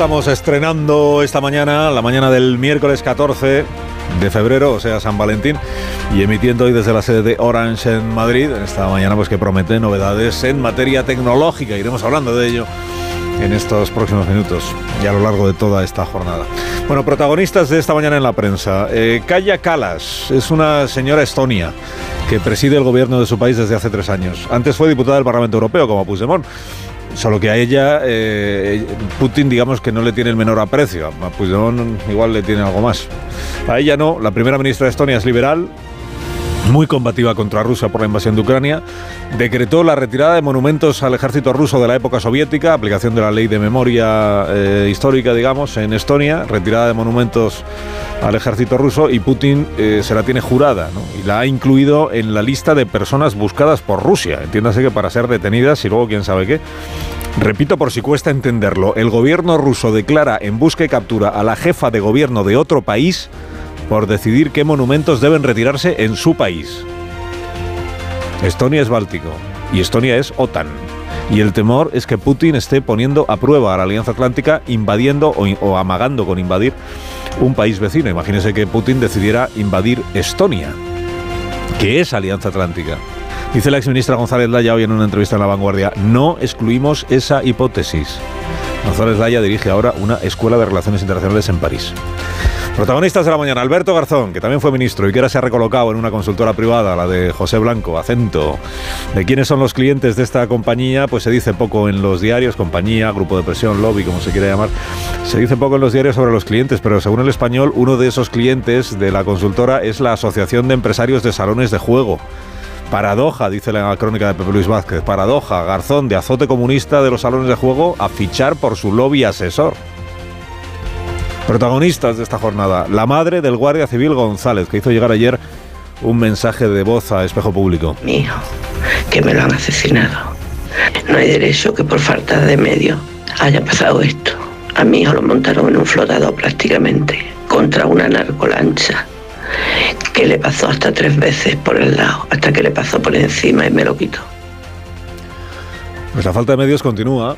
Estamos estrenando esta mañana, la mañana del miércoles 14 de febrero, o sea, San Valentín, y emitiendo hoy desde la sede de Orange en Madrid, esta mañana pues que promete novedades en materia tecnológica, iremos hablando de ello en estos próximos minutos y a lo largo de toda esta jornada. Bueno, protagonistas de esta mañana en la prensa. Eh, Kaya Kalas es una señora estonia que preside el gobierno de su país desde hace tres años. Antes fue diputada del Parlamento Europeo como Puigdemont. Solo que a ella eh, Putin digamos que no le tiene el menor aprecio. A Puigdemont igual le tiene algo más. A ella no. La primera ministra de Estonia es liberal, muy combativa contra Rusia por la invasión de Ucrania, decretó la retirada de monumentos al ejército ruso de la época soviética, aplicación de la ley de memoria eh, histórica, digamos, en Estonia, retirada de monumentos al ejército ruso y Putin eh, se la tiene jurada y la ha incluido en la lista de personas buscadas por Rusia. Entiéndase que para ser detenidas y luego quién sabe qué. Repito por si cuesta entenderlo, el gobierno ruso declara en busca y captura a la jefa de gobierno de otro país por decidir qué monumentos deben retirarse en su país. Estonia es Báltico y Estonia es OTAN. Y el temor es que Putin esté poniendo a prueba a la Alianza Atlántica invadiendo o, o amagando con invadir un país vecino. Imagínese que Putin decidiera invadir Estonia, que es Alianza Atlántica. Dice la exministra González Laya hoy en una entrevista en La Vanguardia, no excluimos esa hipótesis. González Laya dirige ahora una escuela de relaciones internacionales en París. Protagonistas de la mañana, Alberto Garzón, que también fue ministro y que ahora se ha recolocado en una consultora privada, la de José Blanco, Acento. De quiénes son los clientes de esta compañía, pues se dice poco en los diarios, compañía, grupo de presión, lobby, como se quiera llamar. Se dice poco en los diarios sobre los clientes, pero según el español, uno de esos clientes de la consultora es la Asociación de Empresarios de Salones de Juego. Paradoja, dice la crónica de Pepe Luis Vázquez. Paradoja, Garzón de azote comunista de los salones de juego a fichar por su lobby asesor. Protagonistas de esta jornada, la madre del Guardia Civil González, que hizo llegar ayer un mensaje de voz a espejo público. Mi hijo, que me lo han asesinado. No hay derecho que por falta de medios haya pasado esto. A mi hijo lo montaron en un flotador prácticamente contra una narcolancha que le pasó hasta tres veces por el lado, hasta que le pasó por encima y me lo quitó. Pues la falta de medios continúa.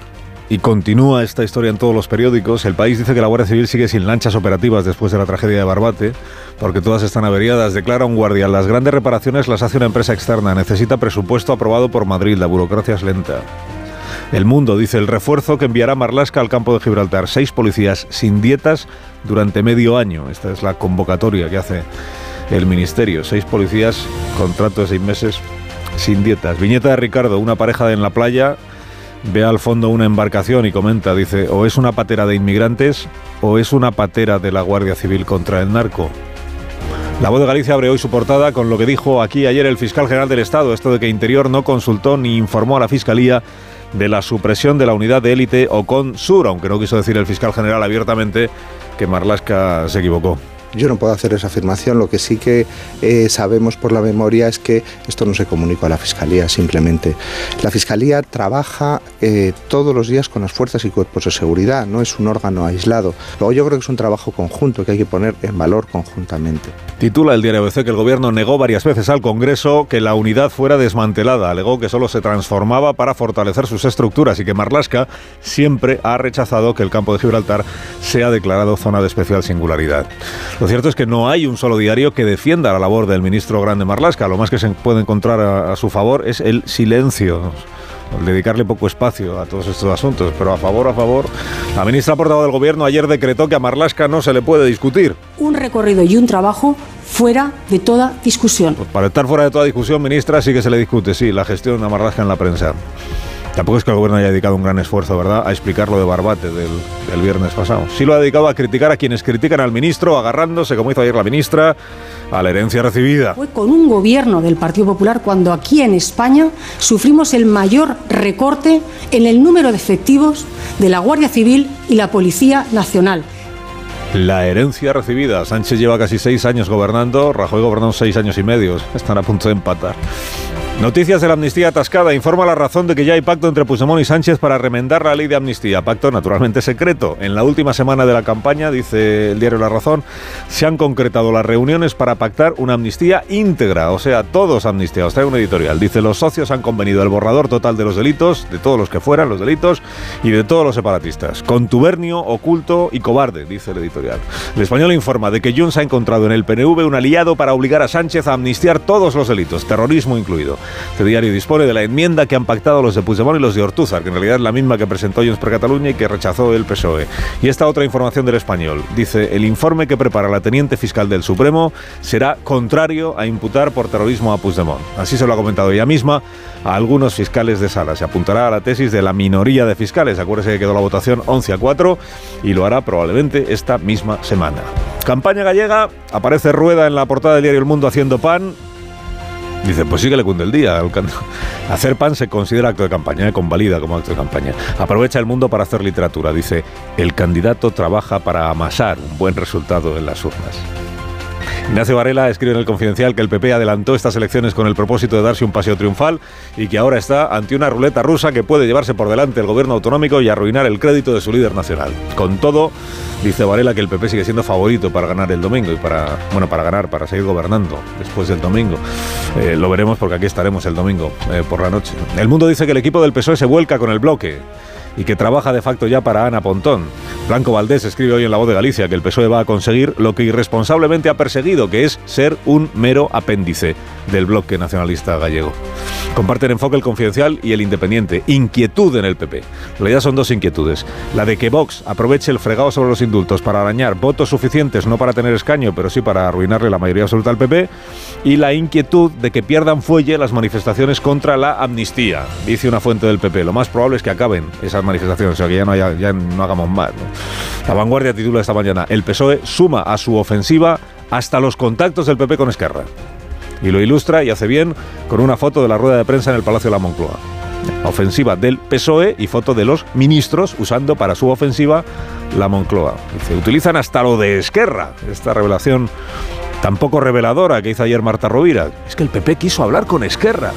Y continúa esta historia en todos los periódicos. El país dice que la Guardia Civil sigue sin lanchas operativas después de la tragedia de Barbate, porque todas están averiadas. Declara un guardia, las grandes reparaciones las hace una empresa externa. Necesita presupuesto aprobado por Madrid. La burocracia es lenta. El Mundo dice el refuerzo que enviará Marlasca al campo de Gibraltar. Seis policías sin dietas durante medio año. Esta es la convocatoria que hace el Ministerio. Seis policías, contrato de seis meses, sin dietas. Viñeta de Ricardo, una pareja en la playa ve al fondo una embarcación y comenta, dice, o es una patera de inmigrantes o es una patera de la Guardia Civil contra el narco. La voz de Galicia abre hoy su portada con lo que dijo aquí ayer el fiscal general del Estado, esto de que Interior no consultó ni informó a la Fiscalía de la supresión de la unidad de élite Ocon Sur, aunque no quiso decir el fiscal general abiertamente que Marlasca se equivocó. Yo no puedo hacer esa afirmación, lo que sí que eh, sabemos por la memoria es que esto no se comunicó a la Fiscalía, simplemente. La Fiscalía trabaja eh, todos los días con las fuerzas y cuerpos de seguridad, no es un órgano aislado. Luego yo creo que es un trabajo conjunto que hay que poner en valor conjuntamente. Titula el diario ABC que el gobierno negó varias veces al Congreso que la unidad fuera desmantelada. Alegó que solo se transformaba para fortalecer sus estructuras y que Marlasca siempre ha rechazado que el campo de Gibraltar sea declarado zona de especial singularidad. Lo cierto es que no hay un solo diario que defienda la labor del ministro Grande Marlasca. Lo más que se puede encontrar a, a su favor es el silencio dedicarle poco espacio a todos estos asuntos, pero a favor, a favor. La ministra portavoz del Gobierno ayer decretó que a Marlasca no se le puede discutir. Un recorrido y un trabajo fuera de toda discusión. Pues para estar fuera de toda discusión, ministra, sí que se le discute, sí, la gestión de Marlasca en la prensa. Tampoco es que el gobierno haya dedicado un gran esfuerzo, ¿verdad?, a explicar lo de Barbate del, del viernes pasado. Sí lo ha dedicado a criticar a quienes critican al ministro, agarrándose, como hizo ayer la ministra, a la herencia recibida. Fue con un gobierno del Partido Popular cuando aquí en España sufrimos el mayor recorte en el número de efectivos de la Guardia Civil y la Policía Nacional. La herencia recibida. Sánchez lleva casi seis años gobernando, Rajoy gobernó seis años y medio. Están a punto de empatar. Noticias de la amnistía atascada. Informa la razón de que ya hay pacto entre Puigdemont y Sánchez para remendar la ley de amnistía. Pacto naturalmente secreto. En la última semana de la campaña, dice el diario La Razón, se han concretado las reuniones para pactar una amnistía íntegra. O sea, todos amnistiados. Trae un editorial. Dice, los socios han convenido el borrador total de los delitos, de todos los que fueran los delitos, y de todos los separatistas. Contubernio, oculto y cobarde, dice el editorial. El español informa de que Junts ha encontrado en el PNV un aliado para obligar a Sánchez a amnistiar todos los delitos, terrorismo incluido. Este diario dispone de la enmienda que han pactado los de Puigdemont y los de Ortúzar, que en realidad es la misma que presentó Junts per Cataluña y que rechazó el PSOE. Y esta otra información del español. Dice, el informe que prepara la teniente fiscal del Supremo será contrario a imputar por terrorismo a Puigdemont. Así se lo ha comentado ella misma a algunos fiscales de sala. Se apuntará a la tesis de la minoría de fiscales. Acuérdese que quedó la votación 11 a 4 y lo hará probablemente esta misma semana. Campaña gallega, aparece Rueda en la portada del diario El Mundo haciendo pan Dice, pues sí que le cunde el día. Hacer pan se considera acto de campaña, ¿eh? convalida como acto de campaña. Aprovecha el mundo para hacer literatura. Dice, el candidato trabaja para amasar un buen resultado en las urnas. Ignacio Varela escribe en el Confidencial que el PP adelantó estas elecciones con el propósito de darse un paseo triunfal y que ahora está ante una ruleta rusa que puede llevarse por delante el gobierno autonómico y arruinar el crédito de su líder nacional. Con todo, dice Varela que el PP sigue siendo favorito para ganar el domingo y para, bueno, para ganar, para seguir gobernando después del domingo. Eh, lo veremos porque aquí estaremos el domingo eh, por la noche. El mundo dice que el equipo del PSOE se vuelca con el bloque y que trabaja de facto ya para Ana Pontón. Blanco Valdés escribe hoy en La Voz de Galicia que el PSOE va a conseguir lo que irresponsablemente ha perseguido, que es ser un mero apéndice del bloque nacionalista gallego. Comparten enfoque el confidencial y el independiente. Inquietud en el PP. En realidad son dos inquietudes. La de que Vox aproveche el fregado sobre los indultos para arañar votos suficientes, no para tener escaño, pero sí para arruinarle la mayoría absoluta al PP. Y la inquietud de que pierdan fuelle las manifestaciones contra la amnistía. Dice una fuente del PP. Lo más probable es que acaben esas manifestaciones, o sea que ya no, hagamos más. La vanguardia titula esta mañana. El PSOE suma a su ofensiva hasta los contactos del PP con Esquerra y lo ilustra y hace bien con una foto de la rueda de prensa en el Palacio de la Moncloa. Ofensiva del PSOE y foto de los ministros usando para su ofensiva la Moncloa. Se utilizan hasta lo de Esquerra, esta revelación tan poco reveladora que hizo ayer Marta Rovira. Es que el PP quiso hablar con Esquerra.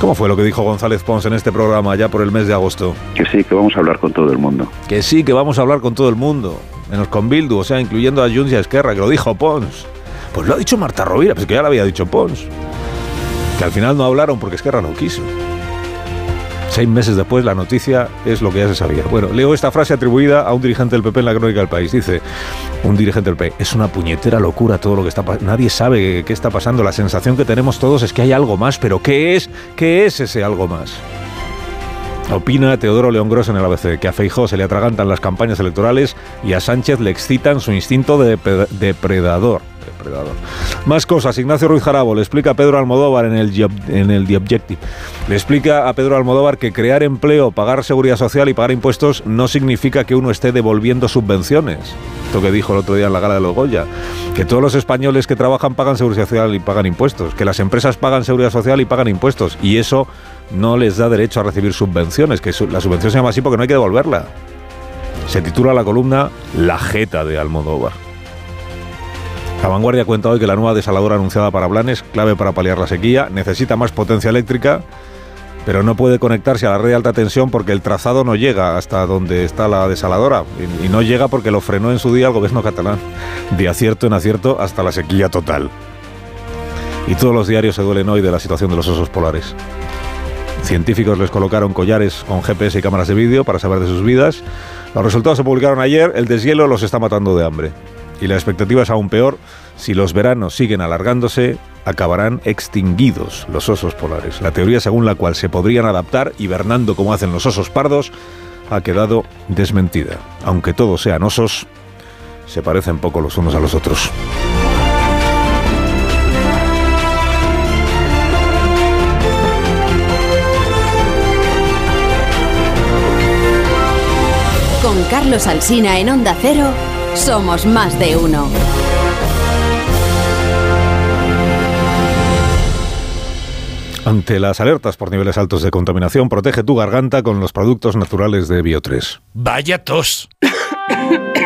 ¿Cómo fue lo que dijo González Pons en este programa ya por el mes de agosto? Que sí, que vamos a hablar con todo el mundo. Que sí, que vamos a hablar con todo el mundo. Menos con Bildu, o sea, incluyendo a Junts y a Esquerra, que lo dijo Pons. Pues lo ha dicho Marta Rovira, pues que ya lo había dicho Pons. Que al final no hablaron porque Esquerra no quiso. Seis meses después la noticia es lo que ya se sabía. Bueno, leo esta frase atribuida a un dirigente del PP en la crónica del país. Dice, un dirigente del PP, es una puñetera locura todo lo que está pasando. Nadie sabe qué está pasando. La sensación que tenemos todos es que hay algo más, pero ¿qué es? ¿Qué es ese algo más? Opina Teodoro León Gross en el ABC que a Feijó se le atragantan las campañas electorales y a Sánchez le excitan su instinto de depredador. Más cosas. Ignacio Ruiz Jarabo le explica a Pedro Almodóvar en el, en el The Objective. Le explica a Pedro Almodóvar que crear empleo, pagar seguridad social y pagar impuestos no significa que uno esté devolviendo subvenciones. Esto que dijo el otro día en la gala de los Goya. Que todos los españoles que trabajan pagan seguridad social y pagan impuestos. Que las empresas pagan seguridad social y pagan impuestos. Y eso no les da derecho a recibir subvenciones. Que la subvención se llama así porque no hay que devolverla. Se titula la columna La jeta de Almodóvar. La vanguardia cuenta hoy que la nueva desaladora anunciada para Blanes, clave para paliar la sequía, necesita más potencia eléctrica, pero no puede conectarse a la red de alta tensión porque el trazado no llega hasta donde está la desaladora. Y, no llega porque lo frenó en su día el gobierno catalán. De acierto en acierto hasta la sequía total. Y todos los diarios se duelen hoy de la situación de los osos polares. Científicos les colocaron collares con GPS y cámaras de vídeo para saber de sus vidas. Los resultados se publicaron ayer. El deshielo los está matando de hambre. Y la expectativa es aún peor. Si los veranos siguen alargándose, acabarán extinguidos los osos polares. La teoría según la cual se podrían adaptar hibernando como hacen los osos pardos ha quedado desmentida. Aunque todos sean osos, se parecen poco los unos a los otros. Con Carlos Alsina en Onda Cero, somos más de uno. Ante las alertas por niveles altos de contaminación, protege tu garganta con los productos naturales de Bio3. Vaya tos.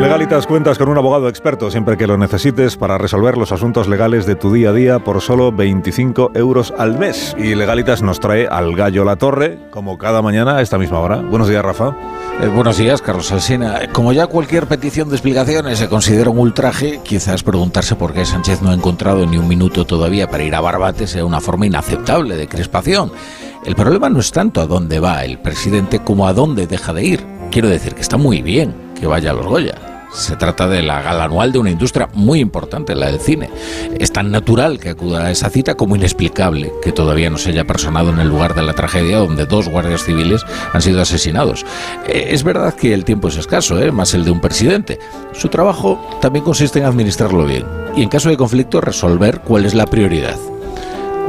Legalitas cuentas con un abogado experto siempre que lo necesites para resolver los asuntos legales de tu día a día por solo 25 euros al mes. Y Legalitas nos trae al gallo La Torre, como cada mañana a esta misma hora. Buenos días, Rafa. Eh, buenos días, Carlos Alsina. Como ya cualquier petición de explicaciones se considera un ultraje, quizás preguntarse por qué Sánchez no ha encontrado ni un minuto todavía para ir a Barbate sea una forma inaceptable de crispación. El problema no es tanto a dónde va el presidente como a dónde deja de ir. Quiero decir que está muy bien que vaya a los Goya. Se trata de la gala anual de una industria muy importante, la del cine. Es tan natural que acuda a esa cita como inexplicable que todavía no se haya personado en el lugar de la tragedia donde dos guardias civiles han sido asesinados. Eh, es verdad que el tiempo es escaso, ¿eh? más el de un presidente. Su trabajo también consiste en administrarlo bien y en caso de conflicto resolver cuál es la prioridad.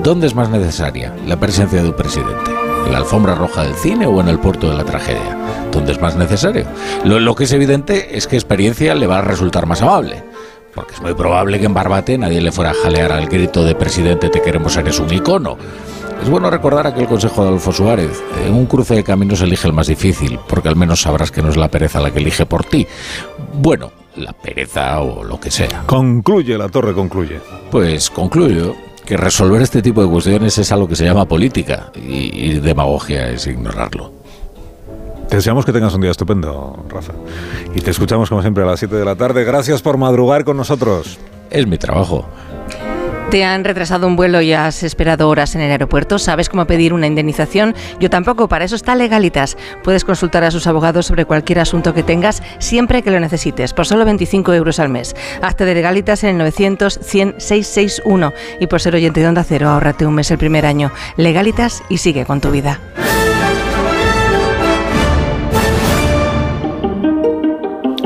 ¿Dónde es más necesaria la presencia de un presidente? ¿En la alfombra roja del cine o en el puerto de la tragedia? ¿Dónde es más necesario? Lo, lo que es evidente es que experiencia le va a resultar más amable. Porque es muy probable que en Barbate nadie le fuera a jalear al grito de presidente te queremos eres un icono. Es bueno recordar aquel consejo de Adolfo Suárez. En un cruce de caminos elige el más difícil, porque al menos sabrás que no es la pereza la que elige por ti. Bueno, la pereza o lo que sea. Concluye, la torre concluye. Pues concluyo que resolver este tipo de cuestiones es algo que se llama política y, y demagogia es ignorarlo. Te deseamos que tengas un día estupendo, Rafa. Y te escuchamos como siempre a las 7 de la tarde. Gracias por madrugar con nosotros. Es mi trabajo. ¿Te han retrasado un vuelo y has esperado horas en el aeropuerto? ¿Sabes cómo pedir una indemnización? Yo tampoco, para eso está Legalitas. Puedes consultar a sus abogados sobre cualquier asunto que tengas siempre que lo necesites, por solo 25 euros al mes. Hazte de Legalitas en el 900 100 661 y por ser oyente de Onda Cero, ahórrate un mes el primer año. Legalitas y sigue con tu vida.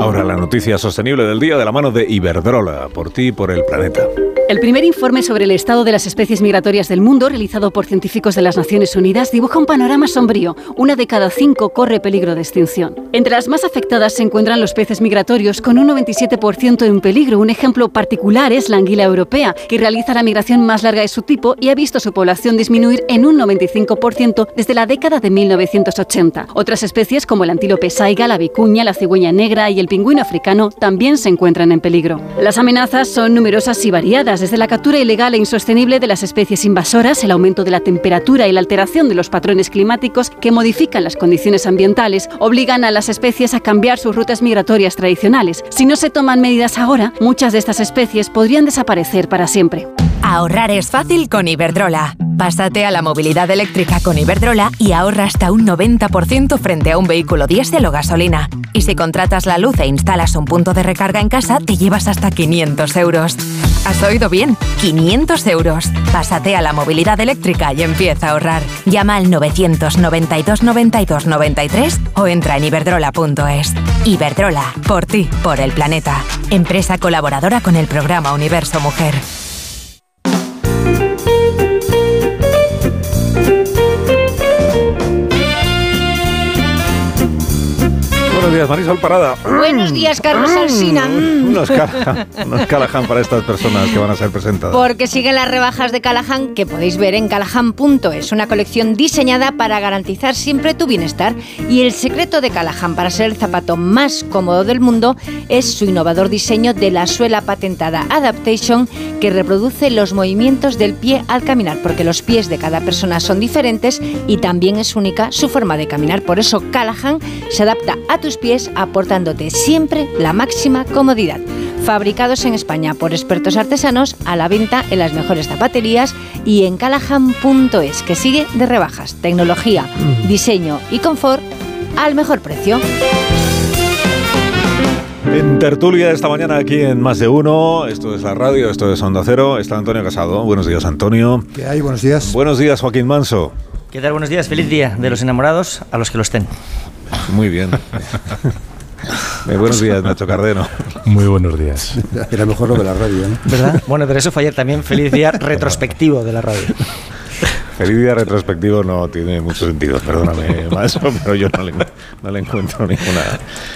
Ahora la noticia sostenible del día de la mano de Iberdrola, por ti y por el planeta. El primer informe sobre el estado de las especies migratorias del mundo, realizado por científicos de las Naciones Unidas, dibuja un panorama sombrío. Una de cada cinco corre peligro de extinción. Entre las más afectadas se encuentran los peces migratorios, con un 97% en peligro. Un ejemplo particular es la anguila europea, que realiza la migración más larga de su tipo y ha visto su población disminuir en un 95% desde la década de 1980. Otras especies, como el antílope saiga, la vicuña, la cigüeña negra y el pingüino africano, también se encuentran en peligro. Las amenazas son numerosas y variadas desde la captura ilegal e insostenible de las especies invasoras, el aumento de la temperatura y la alteración de los patrones climáticos que modifican las condiciones ambientales, obligan a las especies a cambiar sus rutas migratorias tradicionales. Si no se toman medidas ahora, muchas de estas especies podrían desaparecer para siempre. Ahorrar es fácil con Iberdrola. Pásate a la movilidad eléctrica con Iberdrola y ahorra hasta un 90% frente a un vehículo diésel o gasolina. Y si contratas la luz e instalas un punto de recarga en casa, te llevas hasta 500 euros. ¿Has oído bien? 500 euros. Pásate a la movilidad eléctrica y empieza a ahorrar. Llama al 992 92 93 o entra en iberdrola.es. Iberdrola, por ti, por el planeta. Empresa colaboradora con el programa Universo Mujer. Buenos días, Marisol Parada. Buenos días, Carlos Alsina. Unos Callahan, unos Callahan para estas personas que van a ser presentadas. Porque siguen las rebajas de Callahan que podéis ver en callahan.es, una colección diseñada para garantizar siempre tu bienestar. Y el secreto de Callahan para ser el zapato más cómodo del mundo es su innovador diseño de la suela patentada Adaptation que reproduce los movimientos del pie al caminar, porque los pies de cada persona son diferentes y también es única su forma de caminar. Por eso Callahan se adapta a tus pies aportándote siempre la máxima comodidad. fabricados en España por expertos artesanos a la venta en las mejores zapaterías y en callahan.es, que sigue de rebajas, tecnología, diseño y confort al mejor precio. En tertulia esta mañana aquí en Más de Uno, esto es la radio, esto es Onda Cero, está Antonio Casado. Buenos días, Antonio. ¿Qué hay? Buenos días. Buenos días, Joaquín Manso. ¿Qué tal? Buenos días. Feliz día de los enamorados a los que lo estén. Muy bien. Eh, buenos días, Nacho Cardeno. Muy buenos días. Era mejor lo de la radio, ¿no? ¿Verdad? Bueno, pero eso fue ayer también. Feliz día retrospectivo de la radio. Feliz día retrospectivo no tiene mucho sentido, perdóname, Manso, pero yo no le, no le encuentro ninguna.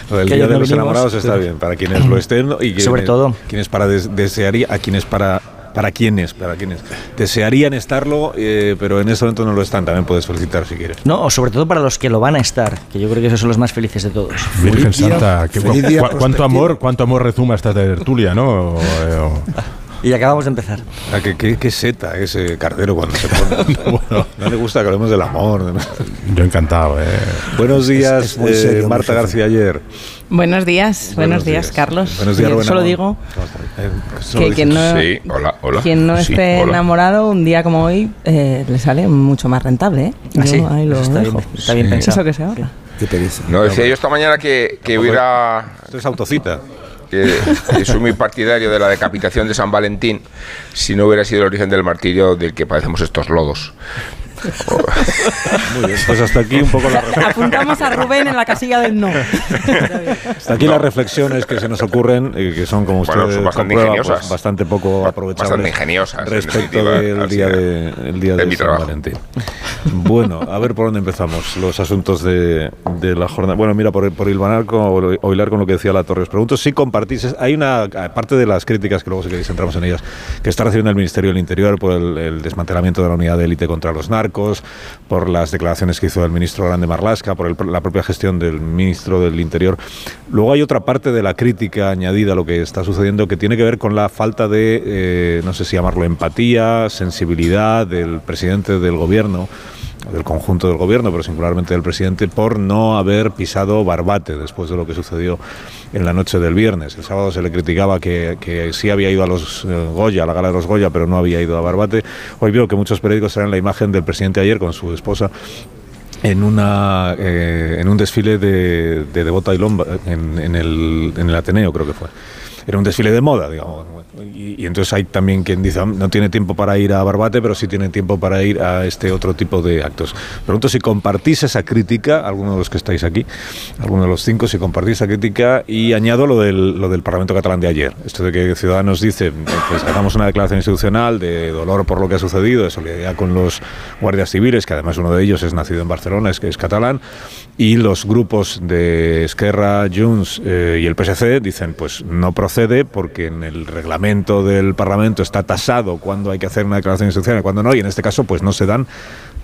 Lo del Que Día de no los vinimos, Enamorados está bien, para quienes lo estén y quienes, Sobre todo. quienes para des- desearía, a quienes para para quienes, para quienes desearían estarlo, eh, pero en este momento no lo están. También puedes felicitar si quieres. No, o sobre todo para los que lo van a estar, que yo creo que esos son los más felices de todos. Virgen Santa, que, cu- cuánto amor, cuánto amor rezuma esta tertulia, ¿no? O- eh, o- Y acabamos de empezar. Ah, ¿Qué, qué, qué seta ese cardero cuando se pone. no le gusta que hablemos del amor. yo encantado, ¿eh? Buenos días, es eh, serio, Marta. García ayer. Buenos días, buenos, días, Carlos. Buenos días, Yo solo digo Eh, que quien no, Sí, hola, hola. quien no Sí, esté hola. enamorado un día como hoy eh, le sale mucho más rentable. ¿eh? Ah, sí, Yo ahí lo está dejo. bien, está bien Sí. pensado. Eso que se ahorra. Qué pereza. No, decía yo esta mañana que, que hubiera Esto es autocita. que, que soy muy partidario de la decapitación de San Valentín si no hubiera sido el origen del martirio del que padecemos estos lodos. Muy bien, pues hasta aquí un poco la reflexión. Apuntamos a Rubén en la casilla del no. Hasta aquí las reflexiones que se nos ocurren, y que son, como Bueno, ustedes son bastante comprueban, ingeniosas. pues, bastante poco aprovechables. Bastante ingeniosas, en Respecto del día eh, de, el día de de mi San trabajo. Valentín. Bueno, a ver por dónde empezamos. Los asuntos de, de la jornada. Bueno, mira, por, por hilvanar con, o hilar con lo que decía la Torres. Pregunto si compartís. Hay una, aparte de las críticas que luego, si queréis, entramos en ellas, que está recibiendo el Ministerio del Interior por el, el desmantelamiento de la unidad de élite contra los narcos, por las declaraciones que hizo el ministro Grande Marlasca, por el- la propia gestión del ministro del Interior. Luego hay otra parte de la crítica añadida a lo que está sucediendo que tiene que ver con la falta de, eh, no sé si llamarlo empatía, sensibilidad del presidente del gobierno del conjunto del gobierno, pero singularmente del presidente, por no haber pisado Barbate después de lo que sucedió en la noche del viernes. El sábado se le criticaba que, que sí había ido a los eh, Goya, a la gala de los Goya, pero no había ido a Barbate. Hoy veo que muchos periódicos traen la imagen del presidente ayer con su esposa en una eh, en un desfile de, de Devota y Lomba en, en el, en el Ateneo creo que fue era un desfile de moda digamos. Y, entonces hay también quien dice "Ah, no tiene tiempo para ir a Barbate pero sí tiene tiempo para ir a este otro tipo de actos pregunto si compartís esa crítica alguno de los que estáis aquí alguno de los cinco si compartís esa crítica y añado lo del, lo del Parlamento catalán de ayer. Esto de que Ciudadanos dice pues hagamos una declaración institucional de dolor por lo que ha sucedido de solidaridad con los guardias civiles que además uno de ellos es nacido en Barcelona es es catalán y los grupos de Esquerra, Junts eh, y el PSC dicen pues no procede porque en el reglamento del Parlamento está tasado cuándo hay que hacer una declaración institucional y cuándo no y en este caso pues no se dan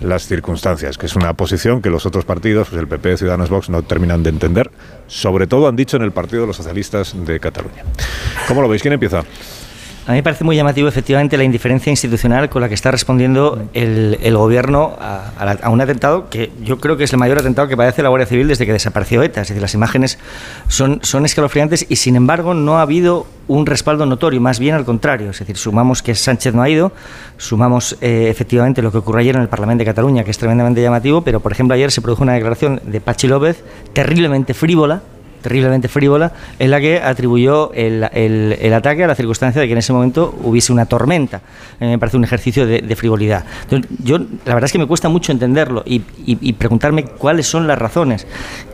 las circunstancias, que es una posición que los otros partidos, pues el PP, Ciudadanos, Vox, no terminan de entender. Sobre todo han dicho en el Partido de los Socialistas de Cataluña. ¿Cómo lo veis? ¿Quién empieza? A mí me parece muy llamativo, efectivamente, la indiferencia institucional con la que está respondiendo el, gobierno a, la- un atentado que yo creo que es el mayor atentado que padece la Guardia Civil desde que desapareció ETA. Es decir, las imágenes son, son escalofriantes y, sin embargo, no ha habido un respaldo notorio, más bien al contrario. Es decir, sumamos que Sánchez no ha ido, sumamos eh, efectivamente lo que ocurrió ayer en el Parlamento de Cataluña, que es tremendamente llamativo, pero, por ejemplo, ayer se produjo una declaración de Pachi López terriblemente frívola, terriblemente frívola, en la que atribuyó el, el- el ataque a la circunstancia de que en ese momento hubiese una tormenta. Mí me parece un ejercicio de, de frivolidad. Entonces, yo, la verdad es que me cuesta mucho entenderlo y, y- y preguntarme cuáles son las razones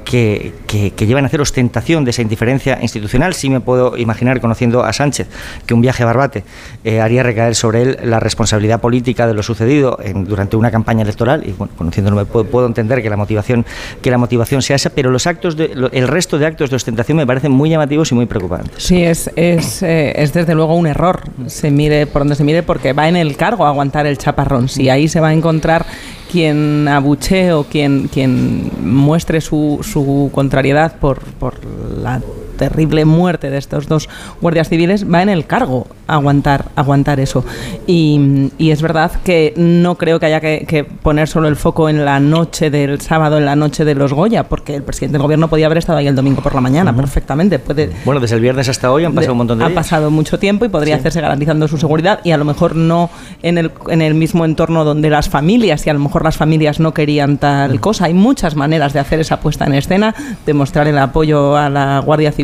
que, que- que llevan a hacer ostentación de esa indiferencia institucional. Sí me puedo imaginar, conociendo a Sánchez, que un viaje a Barbate eh, haría recaer sobre él la responsabilidad política de lo sucedido en- durante una campaña electoral. Y bueno, conociéndolo, puedo, puedo entender que la motivación que la motivación sea esa, pero los actos de, el resto de actos de ostentación me parecen muy llamativos y muy preocupantes. Sí, es, es, eh, es desde luego un error, se mire por donde se mire, porque va en el cargo a aguantar el chaparrón. Si ahí se va a encontrar quien abuchee o quien, quien muestre su, su contrariedad por, por la terrible muerte de estos dos guardias civiles, va en el cargo aguantar, aguantar eso. Y, y es verdad que no creo que haya que, que, poner solo el foco en la noche del sábado, en la noche de los Goya, porque el presidente del gobierno podía haber estado ahí el domingo por la mañana uh -huh. perfectamente. Puede, bueno, desde el viernes hasta hoy han pasado de, un montón de Ha días. pasado mucho tiempo y podría sí. hacerse garantizando su seguridad y a lo mejor no en el, en el mismo entorno donde las familias y a lo mejor las familias no querían tal uh -huh. cosa. Hay muchas maneras de hacer esa puesta en escena, de mostrar el apoyo a la Guardia Civil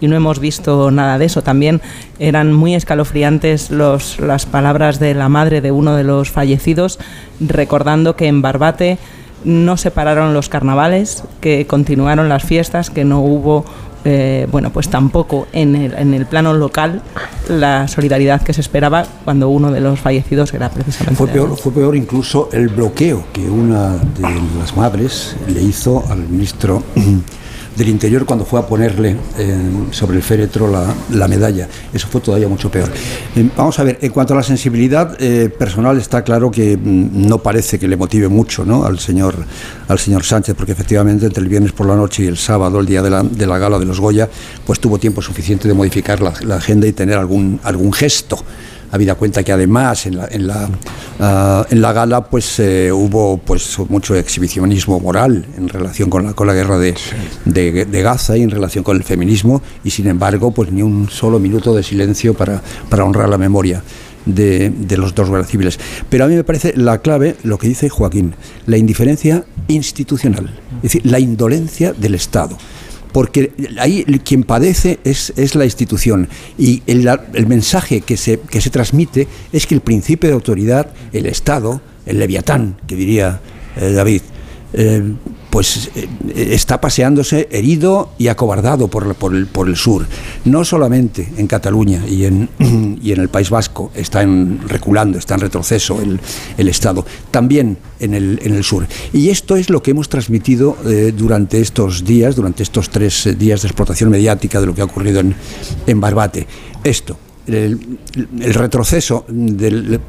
y no hemos visto nada de eso. También eran muy escalofriantes los, las palabras de la madre de uno de los fallecidos, recordando que en Barbate no se pararon los carnavales, que continuaron las fiestas, que no hubo, eh, bueno, pues tampoco en el, en el, plano local la solidaridad que se esperaba cuando uno de los fallecidos era precisamente. Fue peor, fue peor incluso el bloqueo que una de las madres le hizo al ministro del Interior cuando fue a ponerle eh, sobre el féretro la, la, medalla. Eso fue todavía mucho peor. Eh, vamos a ver, en cuanto a la sensibilidad eh, personal, está claro que mm, no parece que le motive mucho ¿no? al, señor, al señor Sánchez, porque efectivamente entre el viernes por la noche y el sábado, el día de la, de la gala de los Goya, pues tuvo tiempo suficiente de modificar la, la agenda y tener algún, algún gesto habida cuenta que además en la, en la, uh, en la gala pues eh, hubo pues mucho exhibicionismo moral en relación con la, con la guerra de, de, de, Gaza y en relación con el feminismo y sin embargo pues ni un solo minuto de silencio para, para honrar la memoria de, de, los dos guerras civiles. Pero a mí me parece la clave lo que dice Joaquín, la indiferencia institucional, es decir, la indolencia del Estado porque ahí quien padece es, es la institución. Y el, mensaje que se, que se transmite es que el principio de autoridad, el Estado, el leviatán, que diría eh, David, eh, pues eh, está paseándose herido y acobardado por, por, el, por el sur. No solamente en Cataluña y en, y en el País Vasco está en, reculando, está en retroceso el, el Estado, también en el, en el, sur. Y esto es lo que hemos transmitido eh, durante estos días, durante estos tres días de explotación mediática de lo que ha ocurrido en, en Barbate. Esto, el, el, retroceso del,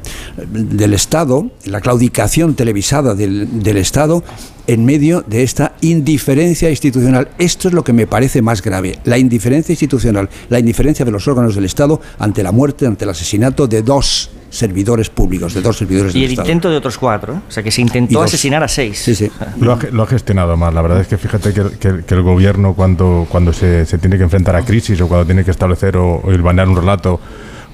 del, Estado, la claudicación televisada del, del, Estado en medio de esta indiferencia institucional. Esto es lo que me parece más grave, la indiferencia institucional, la indiferencia de los órganos del Estado ante la muerte, ante el asesinato de dos servidores públicos, de dos servidores del Y el Estado. intento de otros cuatro, ¿eh? o sea que se intentó asesinar a seis. Sí, sí. Lo ha, lo ha, gestionado mal. La verdad es que fíjate que, que, que el gobierno cuando, cuando se, se, tiene que enfrentar a crisis o cuando tiene que establecer o, o un relato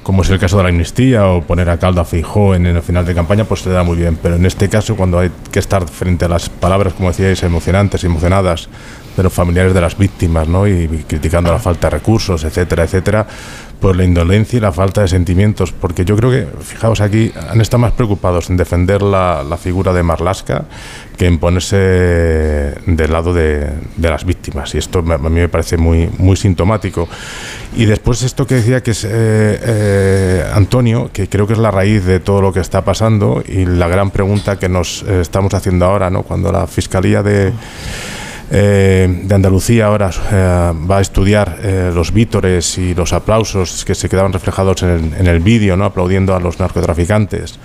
como es el caso de la amnistía o poner a caldo a Fijó en, el final de campaña, pues se da muy bien. Pero en este caso, cuando hay que estar frente a las palabras, como decíais, emocionantes, emocionadas de los familiares de las víctimas, ¿no? Y, y criticando la falta de recursos, etcétera, etcétera, pues la indolencia y la falta de sentimientos. Porque yo creo que, fijaos aquí, han estado más preocupados en defender la, la figura de Marlaska que en ponerse del lado de, de, las víctimas. Y esto a mí me parece muy, muy sintomático. Y después esto que decía que es eh, eh, Antonio, que creo que es la raíz de todo lo que está pasando y la gran pregunta que nos eh, estamos haciendo ahora, ¿no? cuando la Fiscalía de... Eh, de Andalucía ahora eh, va a estudiar eh, los vítores y los aplausos que se quedaban reflejados en el, en el vídeo, ¿no? aplaudiendo a los narcotraficantes.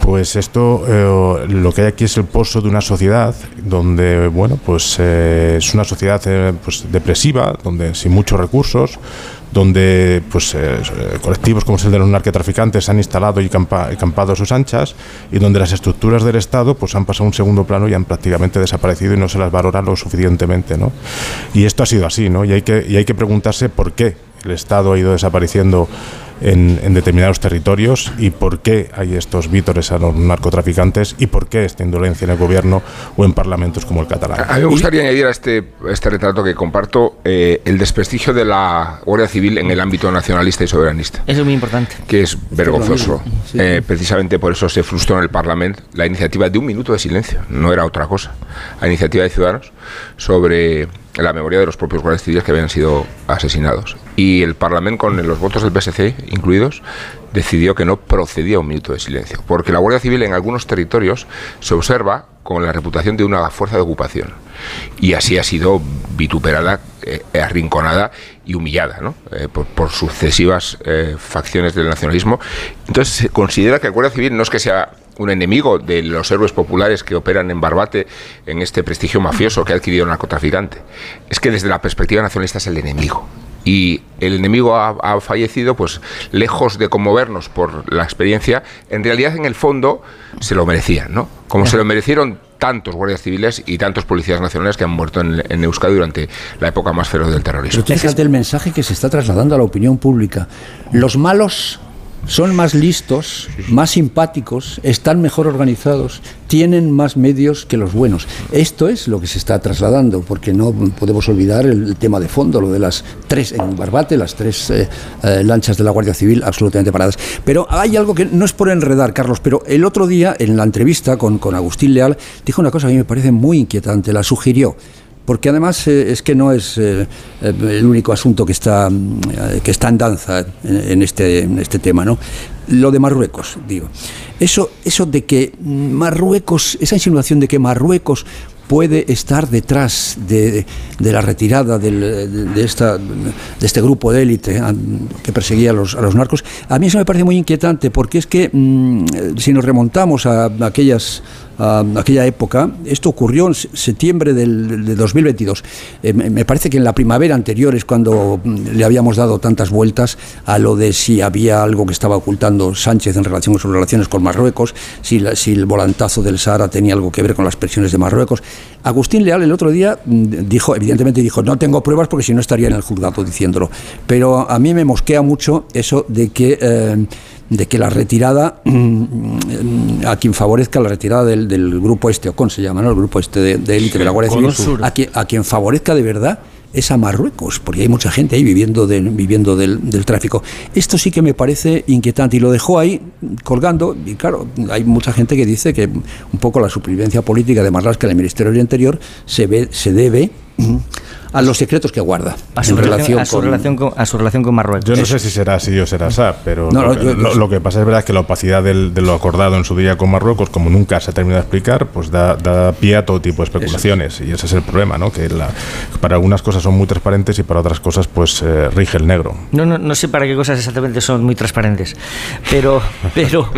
Pues esto, lo que hay aquí es el pozo de una sociedad donde, bueno, pues es una sociedad pues, depresiva, donde sin muchos recursos, donde pues eh, colectivos como es el de los narcotraficantes han instalado y campado a sus anchas y donde las estructuras del Estado pues han pasado a un segundo plano y han prácticamente desaparecido y no se las valora lo suficientemente, ¿no? Y esto ha sido así, ¿no? Y hay que, y hay que preguntarse por qué el Estado ha ido desapareciendo en, en, determinados territorios y por qué hay estos vítores a los narcotraficantes y por qué esta indolencia en el gobierno o en parlamentos como el catalán. A mí me gustaría y... añadir a este, este retrato que comparto eh, el desprestigio de la Guardia Civil en el ámbito nacionalista y soberanista. Eso es muy importante. Que es vergonzoso. Sí. Eh, precisamente por eso se frustró en el Parlamento la iniciativa de un minuto de silencio, no era otra cosa. La iniciativa de Ciudadanos sobre la memoria de los propios guardias civiles que habían sido asesinados. Y el Parlamento, con los votos del PSC incluidos, decidió que no procedía un minuto de silencio, porque la Guardia Civil en algunos territorios se observa con la reputación de una fuerza de ocupación. Y así ha sido vituperada, eh, arrinconada y humillada ¿no? eh, por, por, sucesivas eh, facciones del nacionalismo. Entonces se considera que el Guardia Civil no es que sea un enemigo de los héroes populares que operan en Barbate, en este prestigio mafioso que ha adquirido el narcotraficante. Es que desde la perspectiva nacionalista es el enemigo y el enemigo ha, fallecido, pues lejos de conmovernos por la experiencia, en realidad en el fondo se lo merecían, ¿no? Como se lo merecieron tantos guardias civiles y tantos policías nacionales que han muerto en, en Euskadi durante la época más feroz del terrorismo. Pero fíjate el mensaje que se está trasladando a la opinión pública. Los malos son más listos, más simpáticos, están mejor organizados, tienen más medios que los buenos. Esto es lo que se está trasladando, porque no podemos olvidar el tema de fondo, lo de las tres en Barbate, las tres eh, eh, lanchas de la Guardia Civil absolutamente paradas. Pero hay algo que no es por enredar, Carlos, pero el otro día en la entrevista con, con Agustín Leal dijo una cosa que a mí me parece muy inquietante, la sugirió porque además eh, es que no es eh, el único asunto que está, eh, que está en danza en, este, en este tema, ¿no? Lo de Marruecos, digo. Eso, eso de que Marruecos, esa insinuación de que Marruecos puede estar detrás de, de la retirada del, de, esta, de este grupo de élite que perseguía a los, a los, narcos. A mí eso me parece muy inquietante porque es que mmm, si nos remontamos a aquellas a aquella época. Esto ocurrió en septiembre del, de 2022. Eh, me parece que en la primavera anterior es cuando le habíamos dado tantas vueltas a lo de si había algo que estaba ocultando Sánchez en relación con sus relaciones con Marruecos, si, la, si el volantazo del Sahara tenía algo que ver con las presiones de Marruecos. Agustín Leal el otro día dijo, evidentemente dijo, no tengo pruebas porque si no estaría en el juzgado diciéndolo. Pero a mí me mosquea mucho eso de que... Eh, de que la retirada, a quien favorezca la retirada del, del grupo este, o con se llama, ¿no? el grupo este de élite de, la Guardia Civil, a quien, a quien favorezca de verdad es a Marruecos, porque hay mucha gente ahí viviendo, de, viviendo del, del, tráfico. Esto sí que me parece inquietante y lo dejó ahí colgando. Y claro, hay mucha gente que dice que un poco la supervivencia política de Marlaska en el Ministerio del Interior se, ve, se debe a los secretos que guarda a su, relación, a su con, relación con, a su relación con Marruecos. Yo no sé si será así o será así, pero no, lo, yo, lo, lo, que pasa es verdad que la opacidad del, de lo acordado en su día con Marruecos, como nunca se ha terminado de explicar, pues da, da pie a todo tipo de especulaciones Eso. y ese es el problema, ¿no? Que la, para algunas cosas son muy transparentes y para otras cosas pues eh, rige el negro. No, no, no sé para qué cosas exactamente son muy transparentes, pero, pero,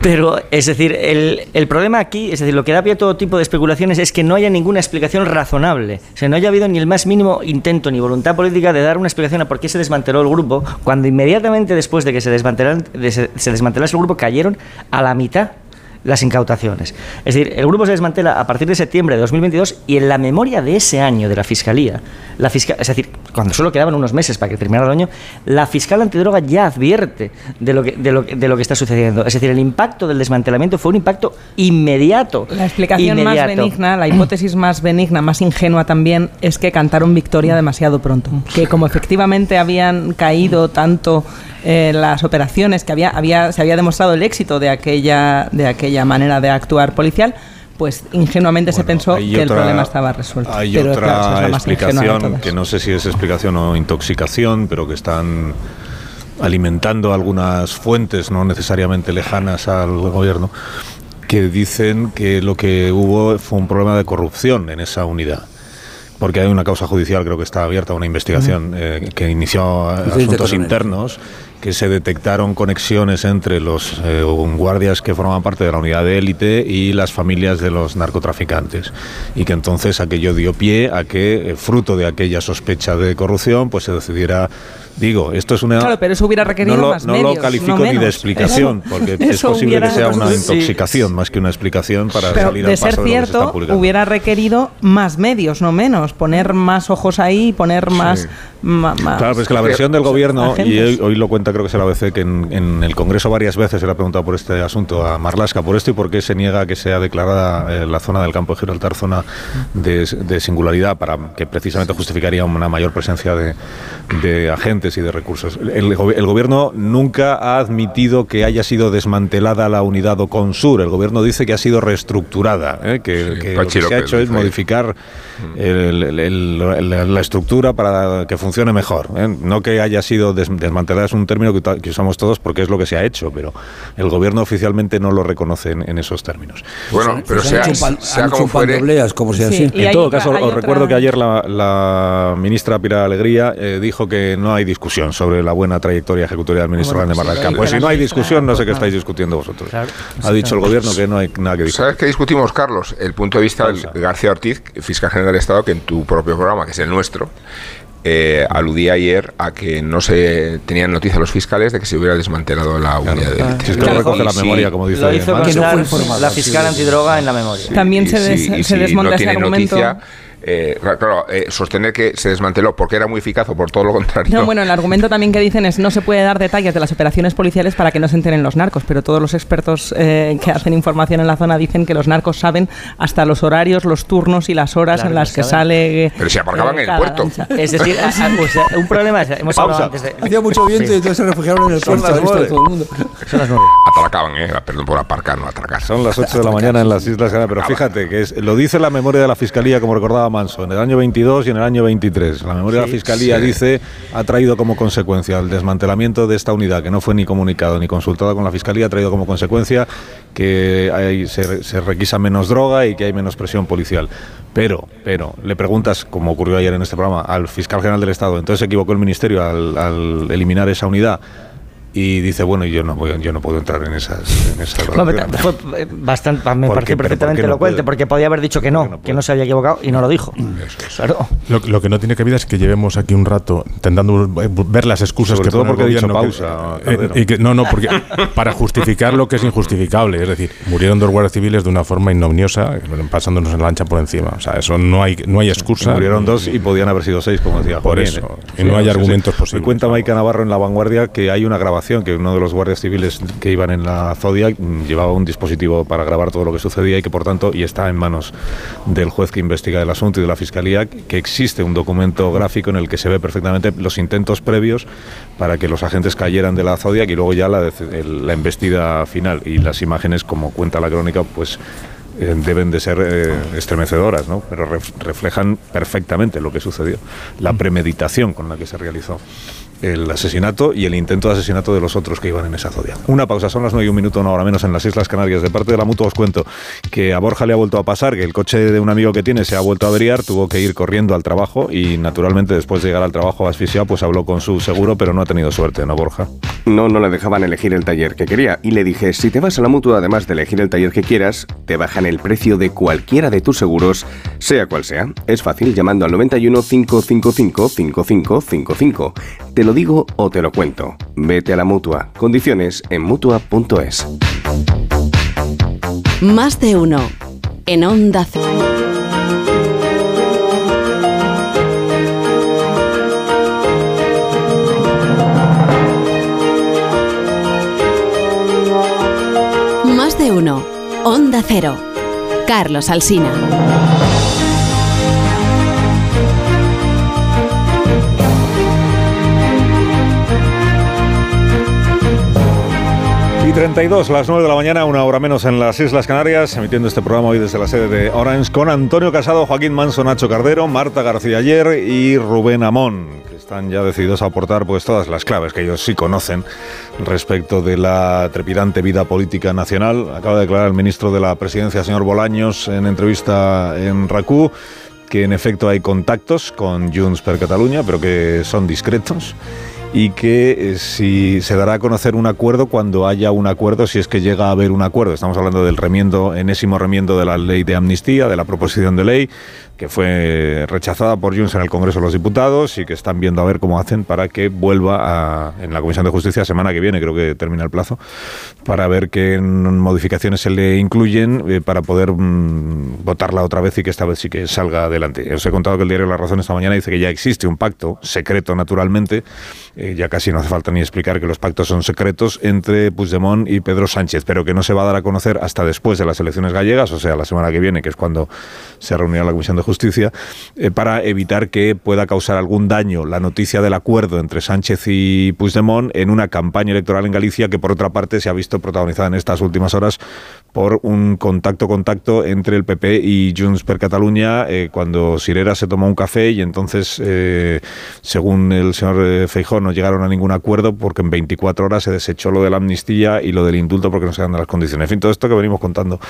pero es decir, el, el problema aquí, es decir, lo que da pie a todo tipo de especulaciones es que no haya ninguna explicación razonable, o sea, no haya habido ni el más mínimo intento ni voluntad política de dar una explicación a por qué se desmanteló el grupo, cuando inmediatamente después de que se, de se, se desmantelase el grupo cayeron a la mitad las incautaciones. Es decir, el grupo se desmantela a partir de septiembre de 2022 y en la memoria de ese año de la Fiscalía, la fiscal, es decir, cuando solo quedaban unos meses para que terminara el año, la fiscal antidroga ya advierte de lo, que, de, lo, de lo que está sucediendo. Es decir, el impacto del desmantelamiento fue un impacto inmediato. La explicación inmediato. más benigna, la hipótesis más benigna, más ingenua también, es que cantaron victoria demasiado pronto. Que como efectivamente habían caído tanto eh, las operaciones, que había, había, se había demostrado el éxito de aquella, de aquella manera de actuar policial, pues ingenuamente bueno, se pensó que otra, el problema estaba resuelto. Hay pero, otra claro, es explicación, que no sé si es explicación o intoxicación, pero que están alimentando algunas fuentes no necesariamente lejanas al gobierno, que dicen que lo que hubo fue un problema de corrupción en esa unidad porque hay una causa judicial, creo que está abierta una investigación eh, que inició asuntos internos que se detectaron conexiones entre los eh, guardias que formaban parte de la unidad de élite y las familias de los narcotraficantes. Y que entonces aquello dio pie a que eh, fruto de aquella sospecha de corrupción pues se decidiera digo esto es una claro pero eso hubiera requerido no lo, más no medios, lo califico no ni de explicación eso, porque es posible hubiera, que sea una intoxicación sí. más que una explicación para pero salir de al paso ser cierto de hubiera requerido más medios no menos poner más ojos ahí poner más sí. Más, claro, pues que la versión del gobierno, y hoy, hoy, lo cuenta creo que es el ABC, que en, en, el Congreso varias veces se le ha preguntado por este asunto a Marlasca, por esto y por qué se niega que sea declarada eh, la zona del campo de Gibraltar zona de, de, singularidad, para que precisamente justificaría una mayor presencia de, de agentes y de recursos. El, el, gobierno nunca ha admitido que haya sido desmantelada la unidad Oconsur, el gobierno dice que ha sido reestructurada, ¿eh? que, sí, que lo que se ha hecho es modificar el, la estructura para que funcione mejor. ¿eh? No que haya sido des desmantelada, es un término que, que, usamos todos porque es lo que se ha hecho, pero el gobierno oficialmente no lo reconoce en, en esos términos. Bueno, pero sea, sea, sea, como fuere. como sea sí, así. En todo caso, os otra... recuerdo que ayer la, la, ministra Pilar Alegría eh, dijo que no hay discusión sobre la buena trayectoria ejecutoria del ministro Grande Marlaska. Pues si no hay discusión, no sé qué estáis discutiendo vosotros. Ha dicho el gobierno que no hay nada que discutir. ¿Sabes qué discutimos, Carlos? El punto de vista del García Ortiz, fiscal general del Estado, que en tu propio programa, que es el nuestro, eh, aludía ayer a que no se tenían noticia los fiscales de que se hubiera desmantelado la unidad de élite. Si es que lo recoge la memoria, como dice Lo hizo constar la fiscal antidroga en la memoria. También se, Y des- si- y se si desmonta no ese argumento. noticia, eh, claro, eh, sostener que se desmanteló porque era muy eficaz o por todo lo contrario. No, bueno, el argumento también que dicen es no se puede dar detalles de las operaciones policiales para que no se enteren los narcos, pero todos los expertos eh, que hacen información en la zona dicen que los narcos saben hasta los horarios, los turnos y las horas Claro en las que saben. sale. eh, Pero si aparcaban en el puerto. lancha. Es decir, a- a- pues, eh, un problema es, hemos Pausa. antes de... Hacía mucho viento Sí. y entonces se refugiaron en el Son puerto. todo el mundo. Son las nueve. Atracaban, ¿eh? Perdón por aparcar, no atracar. Son las 8 de la mañana en las Islas Canarias, pero fíjate que es, lo dice la memoria de la Fiscalía, como recordaba Manso, en el año 22 y en el año 23. La memoria de la Fiscalía sí. dice ha traído como consecuencia el desmantelamiento de esta unidad, que no fue ni comunicado ni consultado con la Fiscalía, ha traído como consecuencia que hay- se, se requisa menos droga y que hay menos presión policial. Pero, pero, le preguntas, como ocurrió ayer en este programa, al fiscal general del Estado, entonces se equivocó el Ministerio al, al eliminar esa unidad. Y dice, bueno, yo no, voy, yo no puedo entrar en esas, en esas No, me, valoraciones. fue, eh, bastante, me ¿Por pareció qué? ¿Pero por perfectamente no elocuente, puede? porque podía haber dicho que no, que no se había equivocado y no lo dijo. Claro. Lo, lo que no tiene cabida es que llevemos aquí un rato intentando ver las excusas Sobre que todo pone el porque he dicho que- pausa, eh, y que- no, no, porque para justificar lo que es injustificable, es decir, murieron dos guardias civiles de una forma ignominiosa, pasándonos en la lancha por encima. O sea, eso no hay no hay excusa. Murieron dos y podían haber sido seis, como decía Por Joaquín, eso. ¿eh? Y no hay sí, sí. argumentos Me posibles. cuenta Maika Navarro en La Vanguardia que hay una grabación, que uno de los guardias civiles que iban en la Zodiac llevaba un dispositivo para grabar todo lo que sucedía y que por tanto, y está en manos del juez que investiga el asunto y de la Fiscalía, que existe un documento gráfico en el que se ve perfectamente los intentos previos para que los agentes cayeran de la Zodiac y luego ya la, la embestida final y las imágenes, como cuenta la crónica, pues eh, deben de ser eh, estremecedoras, ¿no? pero ref- reflejan perfectamente lo que sucedió, la premeditación con la que se realizó el asesinato y el intento de asesinato de los otros que iban en esa zodia. Una pausa, son las 9 y un minuto, una hora menos en las Islas Canarias. De parte de la mutua os cuento que a Borja le ha vuelto a pasar, que el coche de un amigo que tiene se ha vuelto a averiar, tuvo que ir corriendo al trabajo y naturalmente después de llegar al trabajo asfixiado, pues habló con su seguro, pero no ha tenido suerte, ¿no, Borja? No, no le dejaban elegir el taller que quería y le dije, si te vas a la mutua, además de elegir el taller que quieras, te bajan el precio de cualquiera de tus seguros, sea cual sea. Es fácil llamando al 91 555 5555. Te lo digo o te lo cuento. Vete a la mutua. Condiciones en mutua.es. Más de uno. En Onda. Más de uno. Onda Cero. Carlos Alsina. Y 32, las 9 de la mañana, una hora menos en las Islas Canarias, emitiendo este programa hoy desde la sede de Orange con Antonio Casado, Joaquín Manso, Nacho Cardero, Marta García Ayer y Rubén Amón, que están ya decididos a aportar pues todas las claves que ellos sí conocen respecto de la trepidante vida política nacional. Acaba de declarar el ministro de la Presidencia, señor Bolaños, en entrevista en RACU, que en efecto hay contactos con Junts per Catalunya, pero que son discretos y que eh, si se dará a conocer un acuerdo cuando haya un acuerdo, si es que llega a haber un acuerdo. Estamos hablando del remiendo, enésimo remiendo de la ley de amnistía, de la proposición de ley, que fue rechazada por Junts en el Congreso de los Diputados y que están viendo a ver cómo hacen para que vuelva a, en la Comisión de Justicia semana que viene, creo que termina el plazo, para ver qué modificaciones se le incluyen eh, para poder mm, votarla otra vez y que esta vez sí que salga adelante. Os he contado que el diario La Razón esta mañana dice que ya existe un pacto, secreto naturalmente, eh, ya casi no hace falta ni explicar que los pactos son secretos entre Puigdemont y Pedro Sánchez, pero que no se va a dar a conocer hasta después de las elecciones gallegas, o sea, la semana que viene, que es cuando se reunirá la Comisión de Justicia, eh, para evitar que pueda causar algún daño la noticia del acuerdo entre Sánchez y Puigdemont en una campaña electoral en Galicia que, por otra parte, se ha visto protagonizada en estas últimas horas por un contacto-contacto entre el PP y Junts per Catalunya eh, cuando Sirera se tomó un café y entonces, eh, según el señor Feijón, no llegaron a ningún acuerdo porque en 24 horas se desechó lo de la amnistía y lo del indulto porque no se dan las condiciones. En fin, todo esto que venimos contando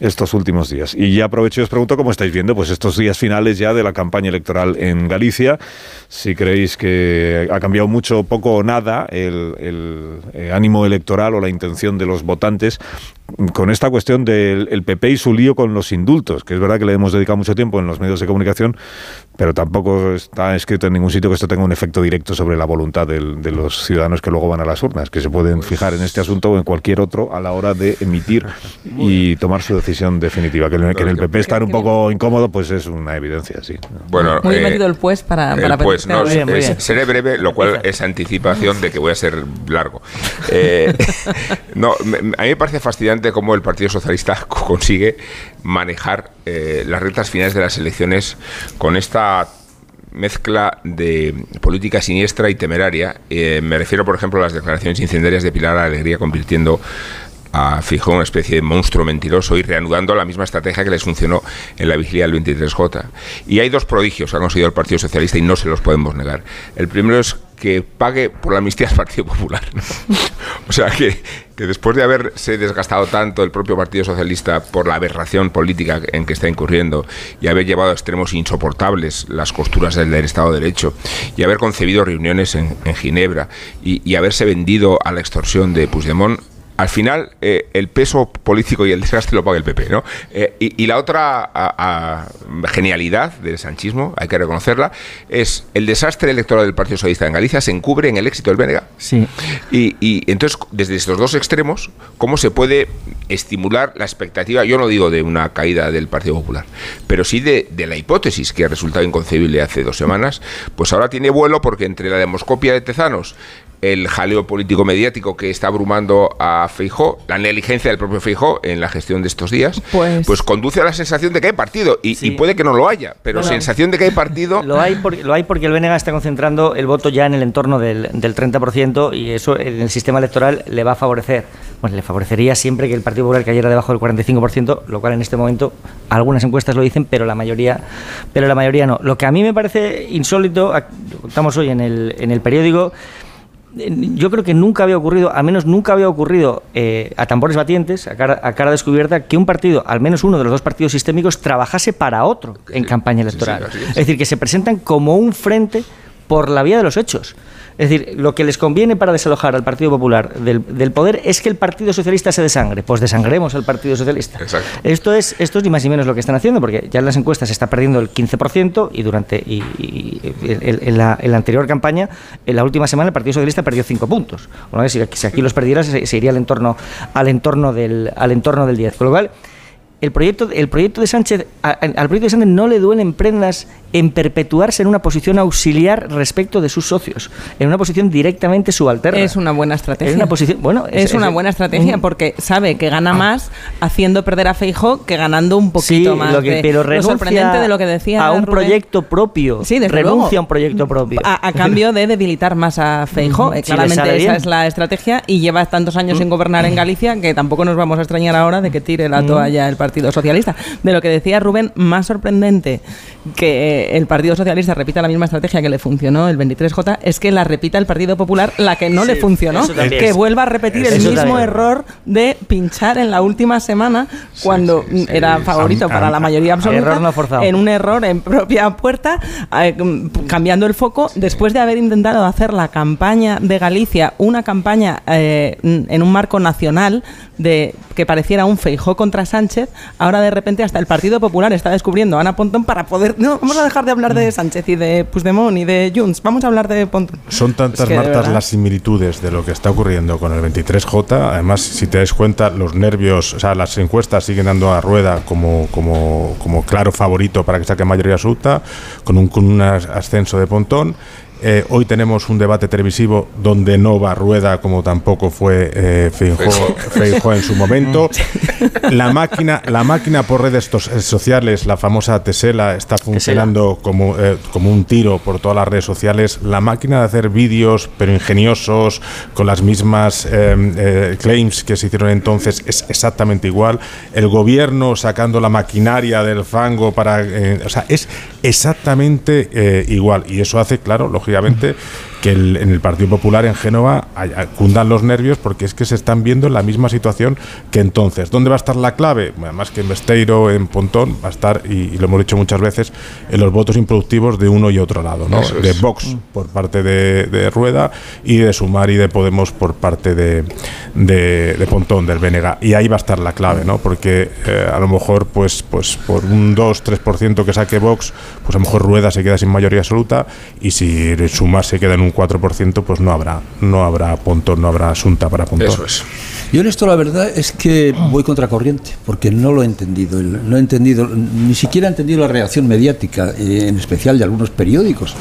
estos últimos días. Y ya aprovecho y os pregunto cómo estáis viendo pues estos días finales ya de la campaña electoral en Galicia. Si creéis que ha cambiado mucho, poco o nada el, el eh, ánimo electoral o la intención de los votantes con esta cuestión del el PP y su lío con los indultos, que es verdad que le hemos dedicado mucho tiempo en los medios de comunicación, pero tampoco está escrito en ningún sitio que esto tenga un efecto directo sobre la voluntad del, de los ciudadanos que luego van a las urnas, que se pueden fijar en este asunto o en cualquier otro a la hora de emitir y tomar su decisión definitiva. Que, en el PP estar un poco incómodo, pues es una evidencia, sí. Bueno, muy eh, metido el pues para, para el pues, no, seré breve, lo cual es anticipación de que voy a ser largo. Eh, no, a mí me parece fascinante cómo el Partido Socialista consigue manejar eh, las rectas finales de las elecciones con esta mezcla de política siniestra y temeraria. Eh, me refiero, por ejemplo, a las declaraciones incendiarias de Pilar Alegría convirtiendo a Fijón una especie de monstruo mentiroso y reanudando la misma estrategia que les funcionó en la vigilia del 23J. Y hay dos prodigios que ha conseguido el Partido Socialista y no se los podemos negar. El primero es que pague por la amnistía al Partido Popular. o sea, que, que, después de haberse desgastado tanto el propio Partido Socialista por la aberración política en que está incurriendo y haber llevado a extremos insoportables las costuras del, Estado de Derecho y haber concebido reuniones en, Ginebra y, y haberse vendido a la extorsión de Puigdemont, al final eh, el peso político y el desgaste lo paga el PP, ¿no? Eh, y, la otra genialidad del sanchismo, hay que reconocerla, es el desastre electoral del Partido Socialista en Galicia se encubre en el éxito del BNG. Sí. Y, entonces, desde estos dos extremos, ¿cómo se puede estimular la expectativa? Yo no digo de una caída del Partido Popular, pero sí de, de la hipótesis que ha resultado inconcebible hace dos semanas, pues ahora tiene vuelo porque entre la demoscopia de Tezanos el jaleo político mediático que está abrumando a Feijó, la negligencia del propio Feijó en la gestión de estos días, pues, pues conduce a la sensación de que hay partido y, puede que no lo haya, pero sensación de que hay partido. Lo hay, porque, lo hay porque el BNG está concentrando el voto ya en el entorno del, del 30% y eso en el sistema electoral le va a favorecer. Bueno, le favorecería siempre que el Partido Popular cayera debajo del 45%, lo cual en este momento algunas encuestas lo dicen, pero la mayoría, pero la mayoría no. Lo que a mí me parece insólito, estamos hoy en el, en el periódico yo creo que nunca había ocurrido, al menos nunca había ocurrido eh, a tambores batientes, a cara, descubierta, que un partido, al menos uno de los dos partidos sistémicos, trabajase para otro en campaña electoral. es decir, que se presentan como un frente por la vía de los hechos. Es decir, lo que les conviene para desalojar al Partido Popular del, poder es que el Partido Socialista se desangre. Pues desangremos al Partido Socialista. Esto es, esto es ni más ni menos lo que están haciendo, porque ya en las encuestas se está perdiendo el 15% y durante y, en, la, anterior campaña, en la última semana, el Partido Socialista perdió 5 puntos. Bueno, si, si aquí los perdiera, se, iría al entorno, al entorno del, al entorno del 10. Con lo cual, el proyecto, el proyecto de Sánchez, al proyecto de Sánchez no le duelen prendas en perpetuarse en una posición auxiliar respecto de sus socios, en una posición directamente subalterna. Es una buena estrategia. Es una posición, bueno, es, una buena estrategia porque sabe que gana ah. más haciendo perder a Feijo que ganando un poquito más. Lo que, pero lo sorprendente de lo que decía a un proyecto propio. Sí, renuncia a un proyecto propio. A, cambio de debilitar más a Feijo. Eh, claramente esa es la estrategia y lleva tantos años sin gobernar en Galicia que tampoco nos vamos a extrañar ahora de que tire la toalla el Partido Socialista. De lo que decía Rubén, más sorprendente que el Partido Socialista repita la misma estrategia que le funcionó el 23J, es que la repita el Partido Popular la que no le funcionó, que vuelva a repetir el mismo error de pinchar en la última semana cuando era favorito para la mayoría absoluta, en un error en propia puerta, eh, cambiando el foco, después de haber intentado hacer la campaña de Galicia, una campaña eh, en un marco nacional de que pareciera un feijó contra Sánchez, ahora de repente hasta el Partido Popular está descubriendo a Ana Pontón para poder no, vamos a dejar de hablar de Sánchez y de Puigdemont y de Junts, vamos a hablar de Pontón. Son tantas, Martas, las similitudes de lo que está ocurriendo con el 23J. Además, si te das cuenta, los nervios, o sea, las encuestas siguen dando a rueda como, como, como claro favorito para que saque mayoría absoluta, con un, con un ascenso de Pontón. Eh, hoy tenemos un debate televisivo donde no va rueda, como tampoco fue eh, Feijóo, en su momento. La máquina, la máquina por redes sociales, la famosa Tesela, está funcionando como, eh, como un tiro por todas las redes sociales. La máquina de hacer vídeos, pero ingeniosos, con las mismas eh, claims que se hicieron entonces, es exactamente igual. El gobierno sacando la maquinaria del fango para. o sea, es exactamente igual. Y eso hace, claro, lógicamente que el- en el Partido Popular en Génova cundan los nervios porque es que se están viendo en la misma situación que entonces. ¿Dónde va a estar la clave? Bueno, Más que en Besteiro, en Pontón, va a estar, y, y lo hemos dicho muchas veces, en los votos improductivos de uno y otro lado, ¿no? Es. De Vox por parte de, de Rueda y de Sumar y de Podemos por parte de, de, de Pontón, del Benega. Y ahí va a estar la clave, ¿no? Porque eh, a lo mejor, pues, pues por un 2-3% que saque Vox, pues a lo mejor Rueda se queda sin mayoría absoluta y si Sumar se queda en un 4%, pues no habrá, no habrá Pontón, no habrá Asunta para Pontón. Eso es. Yo en esto la verdad es que voy contracorriente, porque no lo he entendido. el- No he entendido, ni siquiera he entendido la reacción mediática, eh, en especial de algunos periódicos.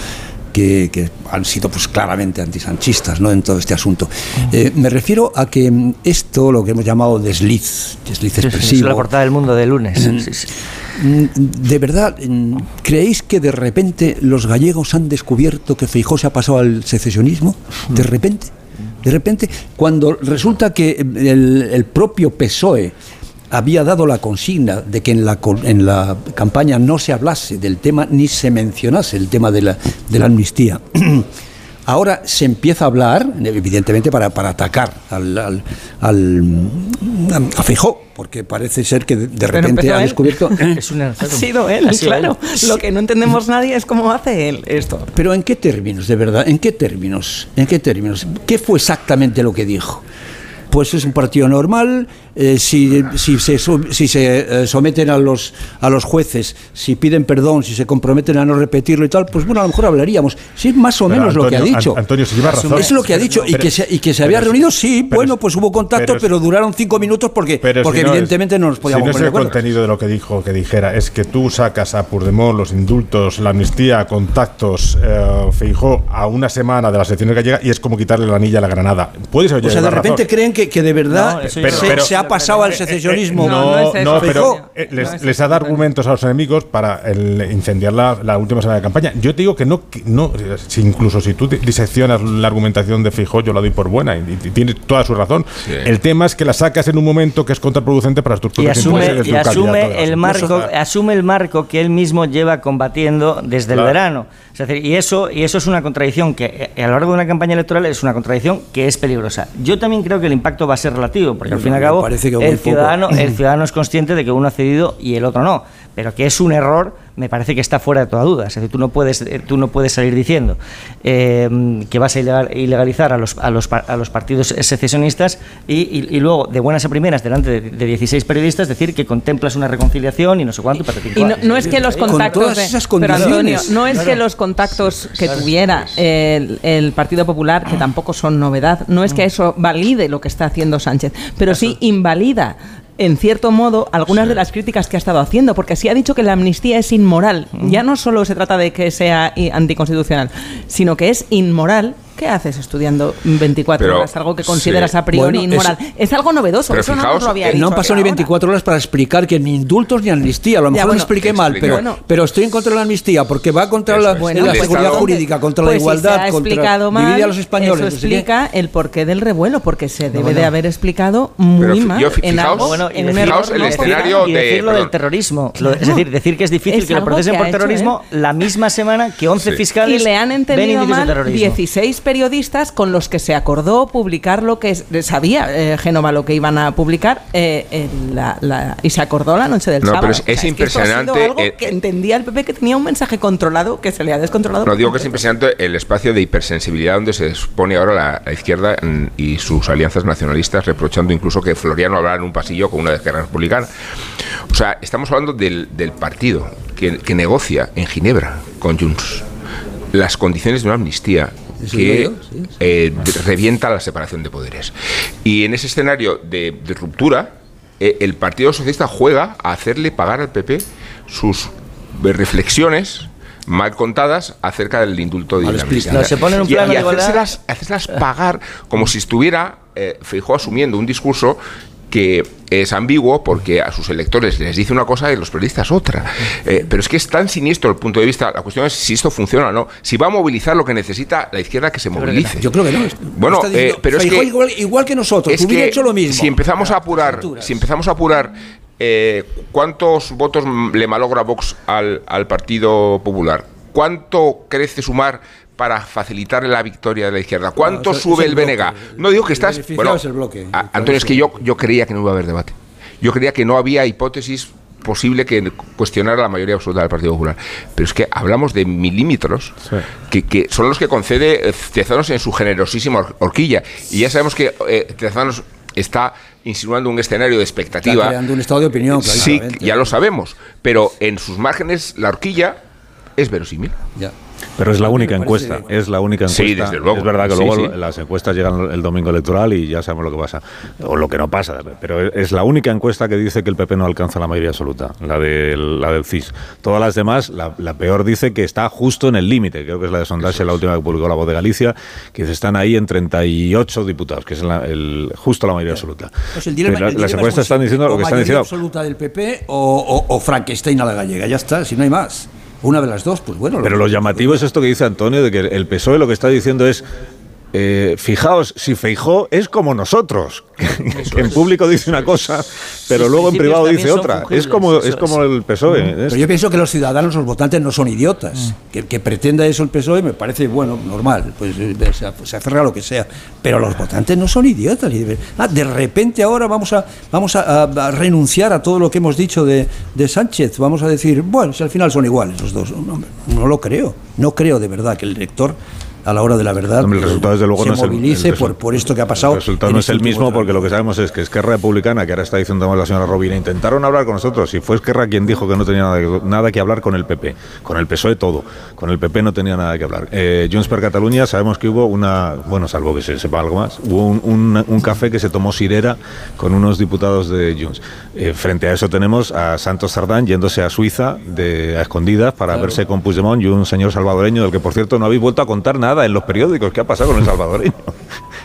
Que, que han sido pues claramente antisanchistas ¿no? en todo este asunto. Eh, me refiero a que mm, esto, lo que hemos llamado desliz, desliz expresivo, es la portada del mundo de lunes. Sí, sí. Mm, ¿De verdad mm, creéis que de repente los gallegos han descubierto que Feijó se ha pasado al secesionismo? ¿De repente? De repente, cuando resulta que el, el propio PSOE había dado la consigna de que en la, en la campaña no se hablase del tema ni se mencionase el tema de la, de la amnistía. Ahora se empieza a hablar, evidentemente, para, para atacar al, al, al- a Feijó, porque parece ser que de, de repente ha descubierto... Es Ha sido él, Ha sido claro. él. Lo que no entendemos nadie es cómo hace él esto. Pero ¿en qué términos, de verdad? ¿En qué términos? ¿En qué términos? ¿Qué fue exactamente lo que dijo? Pues es un partido normal, eh, si, si se, si se eh, someten a los, a los jueces, si piden perdón, si se comprometen a no repetirlo y tal, pues bueno, a lo mejor hablaríamos. Sí, es más o Pero menos lo que ha Antonio- dicho. An- Antonio, si lleva razón. Es lo que ha dicho. y Pero- que se, y que se había reunido, sí, bueno, pues hubo contacto, pero duraron cinco minutos porque, Pero porque si no es- evidentemente no nos podíamos si no es el contenido de lo que dijo que dijera es que tú sacas a Purdemont los indultos la amnistía contactos eh, Feijó a una semana de las elecciones gallegas y es como quitarle la anilla a la granada puedes O sea, de repente creen que, que de verdad No, se, se ha pasado al secesionismo. no, no, pero eh, les, les ha dado argumentos a los enemigos para el- incendiar la, la última semana de campaña. Yo te digo que no, que no si incluso si tú di- diseccionas la argumentación de Feijóo, yo la doy por buena y, y tiene toda su razón. El tema es que la sacas en un momento que es contraproducente para tus Y propios asume, y asume el marco, asume el marco que él mismo lleva combatiendo desde Claro. el verano. Es decir, y eso, y eso es una contradicción que eh, a lo largo de una campaña electoral es una contradicción que es peligrosa. Yo también creo que el impacto va a ser relativo, porque al fin y al cabo parece que muy el poco. ciudadano, el ciudadano es consciente de que uno ha cedido y el otro no. Pero que es un error, me parece que está fuera de toda duda. Es decir, tú no puedes, eh, tú no puedes salir diciendo eh, que vas a ilegal- ilegalizar a los, a los, pa- a los partidos secesionistas y, y- y luego, de buenas a primeras, delante de, de 16 periodistas, decir que contemplas una reconciliación y no sé cuánto. patatín, Y no, es que los Con contactos. todas de- esas pero Antonio, no es Claro. que los contactos que tuviera el, el Partido Popular, que tampoco son novedad, no es que eso valide lo que está haciendo Sánchez, pero sí invalida. En cierto modo, algunas de las críticas que ha estado haciendo, porque si ha dicho que la amnistía es inmoral, ya no solo se trata de que sea anticonstitucional, sino que es inmoral. ¿Qué haces estudiando 24 Pero, horas? Algo que sí. consideras a priori Bueno, inmoral. Es algo novedoso, Pero eso no fijaos, nos lo había eh, dicho. no han pasado ni hasta ahora. 24 horas para explicar que ni indultos ni amnistía. A lo Ya, mejor lo bueno, expliqué mal, pero, Bueno. pero estoy en contra de la amnistía porque va contra la, Bueno, la pues seguridad entonces, jurídica, contra pues la si igualdad, se ha contra explicado mal, a los españoles. Eso explica el porqué del revuelo, porque se debe bueno. de haber explicado muy mal en fijaos- algo, bueno, en y un fijaos error el no escenario y de- decir lo del terrorismo. Lo- es decir, decir que es difícil Es que lo procesen por hecho terrorismo la misma semana que 11 Sí. fiscales y le han entendido mal terrorismo. 16 periodistas con los que se acordó publicar lo que sabía eh, Génova lo que iban a publicar eh, en la- la- y se acordó la noche del No, sábado. pero es- impresionante, algo que entendía el PP que tenía un mensaje controlado que se le ha descontrolado. No, digo que es impresionante el espacio de hipersensibilidad donde se expone ahora la, la izquierda mm, y sus alianzas nacionalistas, reprochando incluso que Floriano hablara en un pasillo con una izquierda republicana. O sea, estamos hablando del, del partido que, que negocia en Ginebra con Junts las condiciones de una amnistía que digo yo, sí, sí. eh, revienta la separación de poderes. Y en ese escenario de, de ruptura, eh, el Partido Socialista juega a hacerle pagar al PP sus reflexiones mal contadas acerca del indulto de. No, se un Y- plano y, de igualdad. hacérselas, hacérselas pagar como si estuviera eh, Feijóo asumiendo un discurso que es ambiguo porque a sus electores les dice una cosa y a los periodistas otra. Eh, pero es que es tan siniestro el punto de vista. La cuestión es si esto funciona o no. Si va a movilizar lo que necesita la izquierda que se movilice. Yo creo que no. Bueno, diciendo, eh, pero es que igual, igual que nosotros, es hubiera que hecho lo mismo. Si empezamos a apurar, si empezamos a apurar, eh, ¿cuántos votos le malogra Vox al, al Partido Popular? ¿Cuánto crece sumar para facilitar la victoria de la izquierda? ¿Cuánto No, eso- sube el BNG? bloque. No digo que estás... beneficiado es el bloque. Antonio, es que yo, yo creía que no iba a haber debate. Yo creía que no había hipótesis posible que cuestionara la mayoría absoluta del Partido Popular. Pero es que hablamos de milímetros que, que son los que concede eh, Tezanos en su generosísima hor- horquilla. Y ya sabemos que eh, Tezanos está insinuando un escenario de expectativa. Está creando un estado de opinión, Sí, ya lo sabemos. Pero en sus márgenes la horquilla es verosímil. Ya. Pero es la única encuesta, es la única encuesta. Sí, desde luego. Es verdad que Sí, luego sí. las encuestas llegan el domingo electoral y ya sabemos lo que pasa, o lo que no pasa, pero es la única encuesta que dice que el PP no alcanza la mayoría absoluta, la, del la del CIS. Todas las demás, la, la peor dice que está justo en el límite, creo que es la de sondaje, la última que publicó la voz de Galicia, que dice, están ahí en 38 diputados, que es la- el, justo la mayoría absoluta. Pues el dilema- Pero el las encuestas es están diciendo lo que están mayoría diciendo. absoluta del PP o, o- o Frankenstein a la gallega. Ya está, si no hay más. Una de las dos, pues bueno. Pero lo llamativo es esto que dice Antonio, de que el PSOE lo que está diciendo es, eh, fijaos, si Feijó es como nosotros, que en público dice una cosa, pero Sus luego en privado dice otra. Es como, eso es como el PSOE. es- Pero yo pienso que los ciudadanos, los votantes, no son idiotas. Mm. Que, que pretenda eso el PSOE me parece, bueno, normal. Pues eh, se, se aferra a lo que sea. Pero los votantes no son idiotas. Ah, de repente ahora vamos a vamos a, a- a renunciar a todo lo que hemos dicho de, de Sánchez. Vamos a decir, bueno, si al final son iguales los dos. No, no lo creo. No creo de verdad que el lector a la hora de la verdad Hombre, el resultado desde luego se no el- movilice el por, por esto que ha pasado. El resultado no es este el mismo porque lo que sabemos es que Esquerra Republicana, que ahora está diciendo la señora Robina, intentaron hablar con nosotros y fue Esquerra quien dijo que no tenía nada que, nada que hablar con el PP. Con el PSOE todo. Con el PP no tenía nada que hablar. Eh, Junts per Cataluña sabemos que hubo una, bueno, salvo que se sepa algo más, hubo un, un- un café que se tomó Sirera con unos diputados de Junts. Eh, frente a eso tenemos a Santos Sardán yéndose a Suiza de, a escondidas para verse con Puigdemont y un señor salvadoreño del que, por cierto, no habéis vuelto a contar nada en los periódicos. ¿Qué ha pasado con el salvadoreño?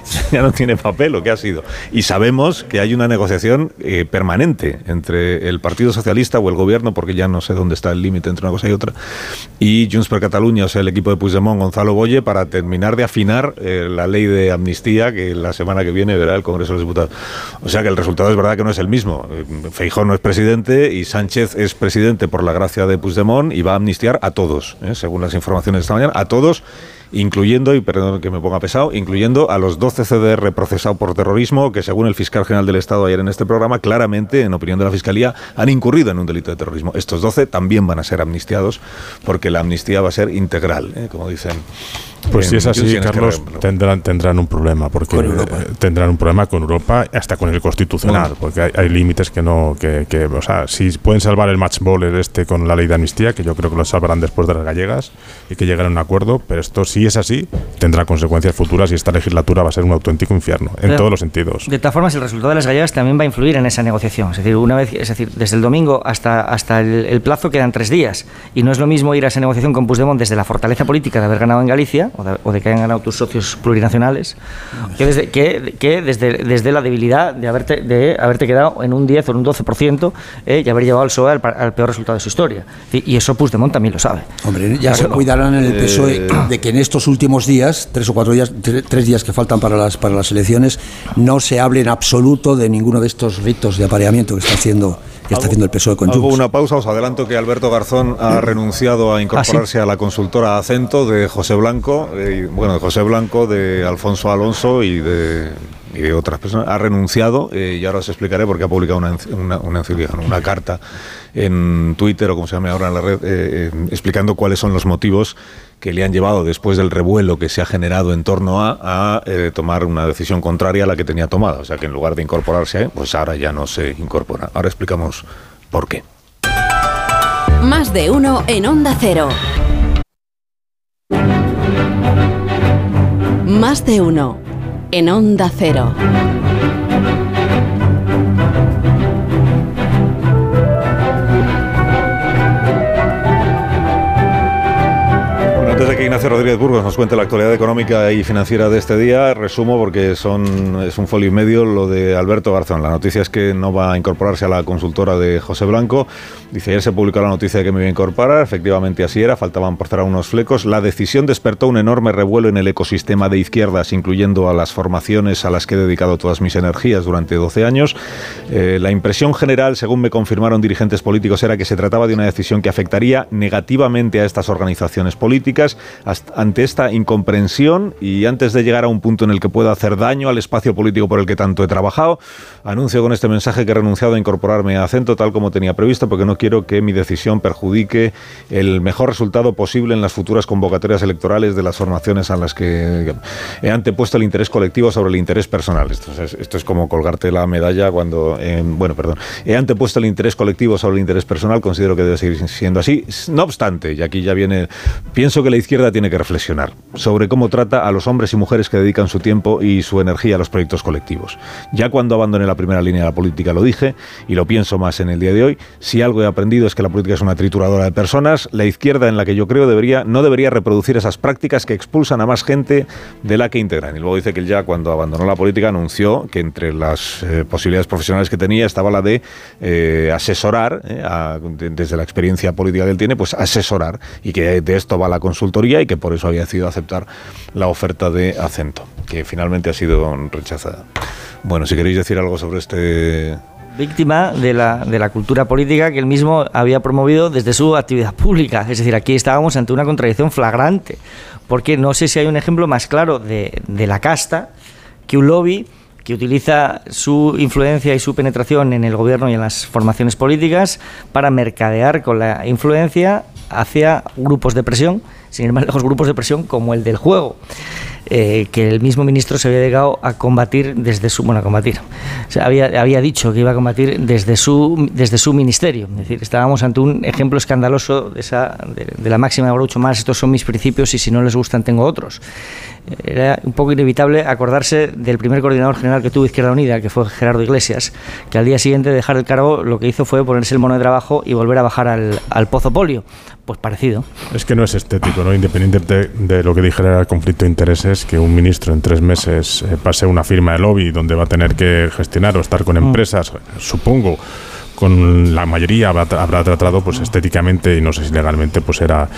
ya no tiene papel o qué ha sido. Y sabemos que hay una negociación eh, permanente entre el Partido Socialista o el gobierno, porque ya no sé dónde está el límite entre una cosa y otra, y Junts per Catalunya, o sea, el equipo de Puigdemont, Gonzalo Boye, para terminar de afinar eh, la ley de amnistía que la semana que viene verá el Congreso de los Diputados. O sea que el resultado es verdad que no es el mismo. Feijó no es presidente y Sánchez es presidente por la gracia de Puigdemont y va a amnistiar a todos, ¿eh? según las informaciones de esta mañana, a todos incluyendo, y perdón que me ponga pesado, incluyendo a los 12 CDR procesados por terrorismo que según el fiscal general del Estado ayer en este programa, claramente, en opinión de la Fiscalía, han incurrido en un delito de terrorismo. Estos 12 también van a ser amnistiados porque la amnistía va a ser integral, ¿eh? como dicen. Pues en si es así, en Carlos, tendrán, tendrán un problema, porque eh, tendrán un problema con Europa, hasta con el constitucional, porque hay, hay límites que no, que, que, o sea, si pueden salvar el match ball este con la ley de amnistía, que yo creo que lo salvarán después de las gallegas y que llegarán a un acuerdo, pero esto si es así, tendrá consecuencias futuras y esta legislatura va a ser un auténtico infierno, en Pero- todos los sentidos. De todas formas, el resultado de las gallegas también va a influir en esa negociación. Es decir, una vez, es decir, desde el domingo hasta, hasta el, el plazo quedan tres días. Y no es lo mismo ir a esa negociación con Puigdemont desde la fortaleza política de haber ganado en Galicia o de, o de que hayan ganado tus socios plurinacionales, que desde, que, que desde, desde la debilidad de haberte, de haberte quedado en un 10 o en un 12% eh, y haber llevado al PSOE al, al peor resultado de su historia. Y, y eso Puigdemont también lo sabe. Hombre, ya se cuidarán en el PSOE Eh, E de que en estos últimos días, tres o cuatro días, tre- tres días que faltan para las para las elecciones, no se hable en absoluto de ninguno de estos ritos de apareamiento que está haciendo que está haciendo el PSOE con Hago Junts. una pausa, os adelanto que Alberto Garzón ha renunciado a incorporarse a la consultora Acento de José Blanco, eh, bueno, de José Blanco, de Alfonso Alonso y de, y de otras personas. Ha renunciado eh, y ahora os explicaré porque ha publicado una, una, una carta en Twitter o como se llame ahora en la red, eh, eh, explicando cuáles son los motivos que le han llevado después del revuelo que se ha generado en torno a, a, eh, tomar una decisión contraria a la que tenía tomada. O sea que en lugar de incorporarse, pues ahora ya no se incorpora. Ahora explicamos por qué. Más de uno en Onda Cero. Más de uno en Onda Cero. Rodríguez Burgos nos cuente la actualidad económica y financiera de este día, resumo porque son, es un folio y medio lo de Alberto Garzón. La noticia es que no va a incorporarse a la consultora de José Blanco. Dice, ayer se publicó la noticia de que me iba a incorporar, efectivamente así era, faltaban por cerrar unos flecos. La decisión despertó un enorme revuelo en el ecosistema de izquierdas, incluyendo a las formaciones a las que he dedicado todas mis energías durante 12 años. Eh, la impresión general, según me confirmaron dirigentes políticos, era que se trataba de una decisión que afectaría negativamente a estas organizaciones políticas, ante esta incomprensión y antes de llegar a un punto en el que pueda hacer daño al espacio político por el que tanto he trabajado, anuncio con este mensaje que he renunciado a incorporarme a acento tal como tenía previsto porque no quiero que mi decisión perjudique el mejor resultado posible en las futuras convocatorias electorales de las formaciones a las que he antepuesto el interés colectivo sobre el interés personal. Esto es, esto es como colgarte la medalla cuando, eh, bueno, perdón, he antepuesto el interés colectivo sobre el interés personal, considero que debe seguir siendo así. No obstante, y aquí ya viene, pienso que la izquierda tiene que reflexionar sobre cómo trata a los hombres y mujeres que dedican su tiempo y su energía a los proyectos colectivos. Ya cuando abandoné la primera línea de la política lo dije y lo pienso más en el día de hoy, si algo he aprendido es que la política es una trituradora de personas, la izquierda en la que yo creo debería, no debería reproducir esas prácticas que expulsan a más gente de la que integran. Y luego dice que él ya cuando abandonó la política anunció que entre las eh, posibilidades profesionales que tenía estaba la de eh, asesorar, eh, desde la experiencia política que él tiene, pues asesorar y que de esto va la consultoría y que por eso había decidido aceptar la oferta de acento, que finalmente ha sido rechazada. Bueno, si queréis decir algo sobre este víctima de la, de la cultura política que él mismo había promovido desde su actividad pública. Es decir, aquí estábamos ante una contradicción flagrante, porque no sé si hay un ejemplo más claro de, de la casta que un lobby que utiliza su influencia y su penetración en el gobierno y en las formaciones políticas para mercadear con la influencia hacia grupos de presión, sin ir más lejos, grupos de presión como el del juego. Eh, que el mismo ministro se había llegado a combatir desde su bueno a combatir había, había dicho que iba a combatir desde su desde su ministerio es decir estábamos ante un ejemplo escandaloso de esa de, la máxima de Groucho más estos son mis principios y si no les gustan tengo otros era un poco inevitable acordarse del primer coordinador general que tuvo Izquierda Unida, que fue Gerardo Iglesias, que al día siguiente de dejar el cargo lo que hizo fue ponerse el mono de trabajo y volver a bajar al, al pozo polio. Pues parecido. Es que no es estético, ¿no? Independiente de, lo que dijera el conflicto de intereses, que un ministro en tres meses eh, pase una firma de lobby donde va a tener que gestionar o estar con mm. empresas, supongo con la mayoría habrá, tratado pues estéticamente y no sé si legalmente pues era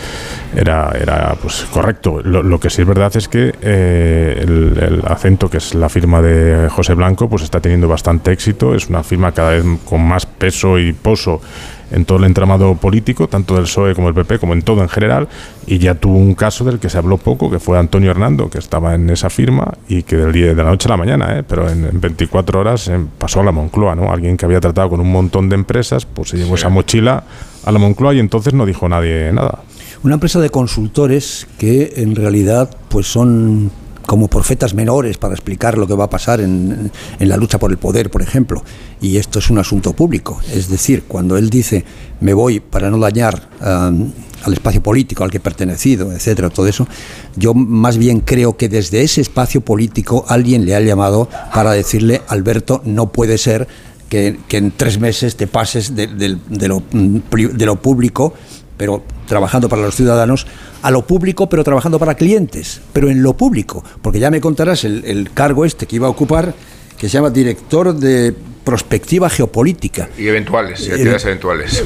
era, era pues correcto lo, que sí es verdad es que eh, el, el, acento que es la firma de José Blanco pues está teniendo bastante éxito es una firma cada vez con más peso y poso en todo el entramado político, tanto del PSOE como del PP, como en todo en general, y ya tuvo un caso del que se habló poco, que fue Antonio Hernando, que estaba en esa firma y que del día de la noche a la mañana, ¿eh? pero en, 24 horas eh, pasó a la Moncloa, ¿no? Alguien que había tratado con un montón de empresas, pues se llevó esa mochila a la Moncloa y entonces no dijo nadie nada. Una empresa de consultores que en realidad pues son como profetas menores para explicar lo que va a pasar en, la lucha por el poder, por ejemplo. Y esto es un asunto público. Es decir, cuando él dice me voy para no dañar al espacio político al que he pertenecido, etcétera, todo eso, yo más bien creo que desde ese espacio político alguien le ha llamado para decirle, Alberto, no puede ser que, en tres meses te pases de, lo, de lo público pero trabajando para los ciudadanos, a lo público, pero trabajando para clientes, pero en lo público, porque ya me contarás el, cargo este que iba a ocupar, que se llama director de prospectiva geopolítica. Y eventuales, y actividades eventuales.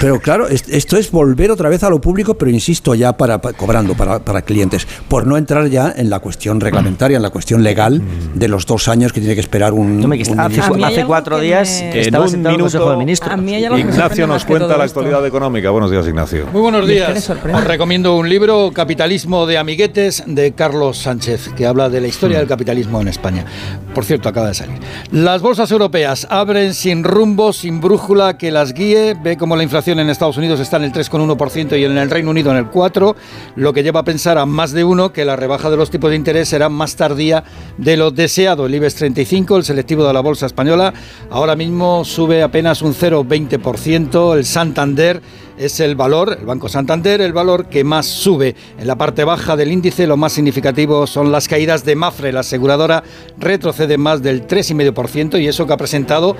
Pero claro, esto es volver otra vez a lo público, pero insisto, ya para, cobrando para, para, clientes, por no entrar ya en la cuestión reglamentaria, en la cuestión legal de los dos años que tiene que esperar un. hace, cuatro días estaba en un minuto, Ministro. Ignacio nos cuenta la actualidad económica. Buenos días, Ignacio. Muy buenos días. Os recomiendo un libro, Capitalismo de Amiguetes, de Carlos Sánchez, que habla de la historia del capitalismo en España. Por cierto, acaba de salir. Las bolsas europeas abren sin rumbo, sin brújula que las guíe. Ve cómo la inflación en Estados Unidos está en el 3,1% y en el Reino Unido en el 4%, lo que lleva a pensar a más de uno que la rebaja de los tipos de interés será más tardía de lo deseado. El IBEX 35, el selectivo de la bolsa española, ahora mismo sube apenas un 0,20%. El Santander es el valor, el Banco Santander, el valor que más sube. En la parte baja del índice lo más significativo son las caídas de Mafre. La aseguradora retrocede más del 3,5% y eso que ha presentado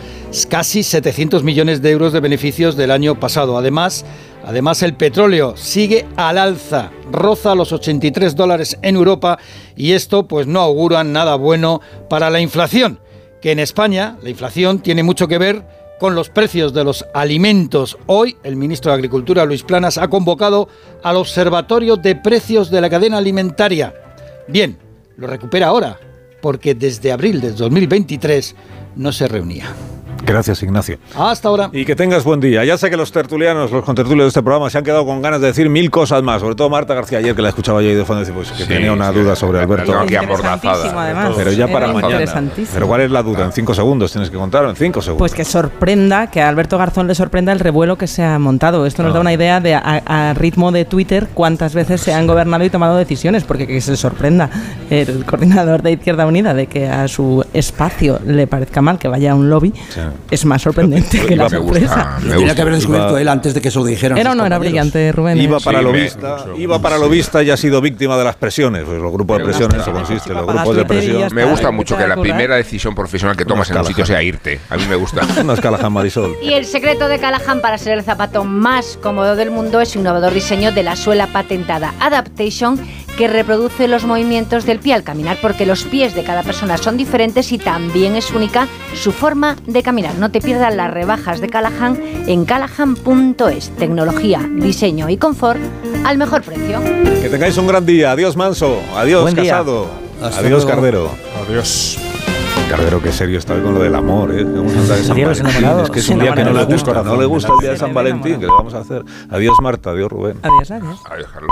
casi 700 millones de euros de beneficios del año pasado. Además, Además, el petróleo sigue al alza, roza los 83 dólares en Europa y esto pues no augura nada bueno para la inflación, que en España la inflación tiene mucho que ver con los precios de los alimentos. Hoy el ministro de Agricultura, Luis Planas, ha convocado al Observatorio de Precios de la Cadena Alimentaria. Bien, lo recupera ahora, porque desde abril de 2023 no se reunía. Gracias, Ignacio. Hasta ahora. Y que tengas buen día. Ya sé que los tertulianos, los contertulios de este programa se han quedado con ganas de decir mil cosas más, sobre todo Marta García ayer que la escuchaba yo y de fondo decir, pues, que Sí, tenía una sí, duda sobre Alberto. aquí amordazada. además. Pero ya para mañana. Pero ¿cuál es la duda? En cinco segundos tienes que contar, en cinco segundos. Pues que sorprenda, que a Alberto Garzón le sorprenda el revuelo que se ha montado. Esto nos da una idea de a, a ritmo de Twitter cuántas veces se han gobernado y tomado decisiones, porque que se sorprenda el coordinador de Izquierda Unida de que a su espacio le parezca mal que vaya a un lobby, es más sorprendente que la sorpresa. Lo tenía que haber descubierto él antes de que se lo dijeran. Era o no era brillante, Rubén. Iba para Sí, lo me- vista, iba para lo vista y ha sido víctima de las presiones. Pues los grupos de presión, en eso consiste, los grupos de presión. Me gusta mucho que la primera decisión profesional que tomas en un sitio sea irte. A mí me gusta. No es Callahan Marisol. Y el secreto de Callahan para ser el zapato más cómodo del mundo es su innovador diseño de la suela patentada Adaptation que reproduce los movimientos del pie al caminar porque los pies de cada persona son diferentes y también es única su forma de caminar. No te pierdas las rebajas de Callahan en callahan.es. Tecnología, diseño y confort al mejor precio. Que tengáis un gran día. Adiós, Manso. Adiós, Buen día. Casado. Hasta Adiós, luego. Cardero. Adiós. Cardero, qué serio está con lo del amor, ¿eh? Vamos a andar de San Adiós, los Valentín. enamorados. Es que es un día que no le gusta, no le gusta el día de San Valentín. ¿Qué le vamos a hacer? Adiós, Marta. Adiós, Rubén. Adiós, adiós. Ay, déjalo.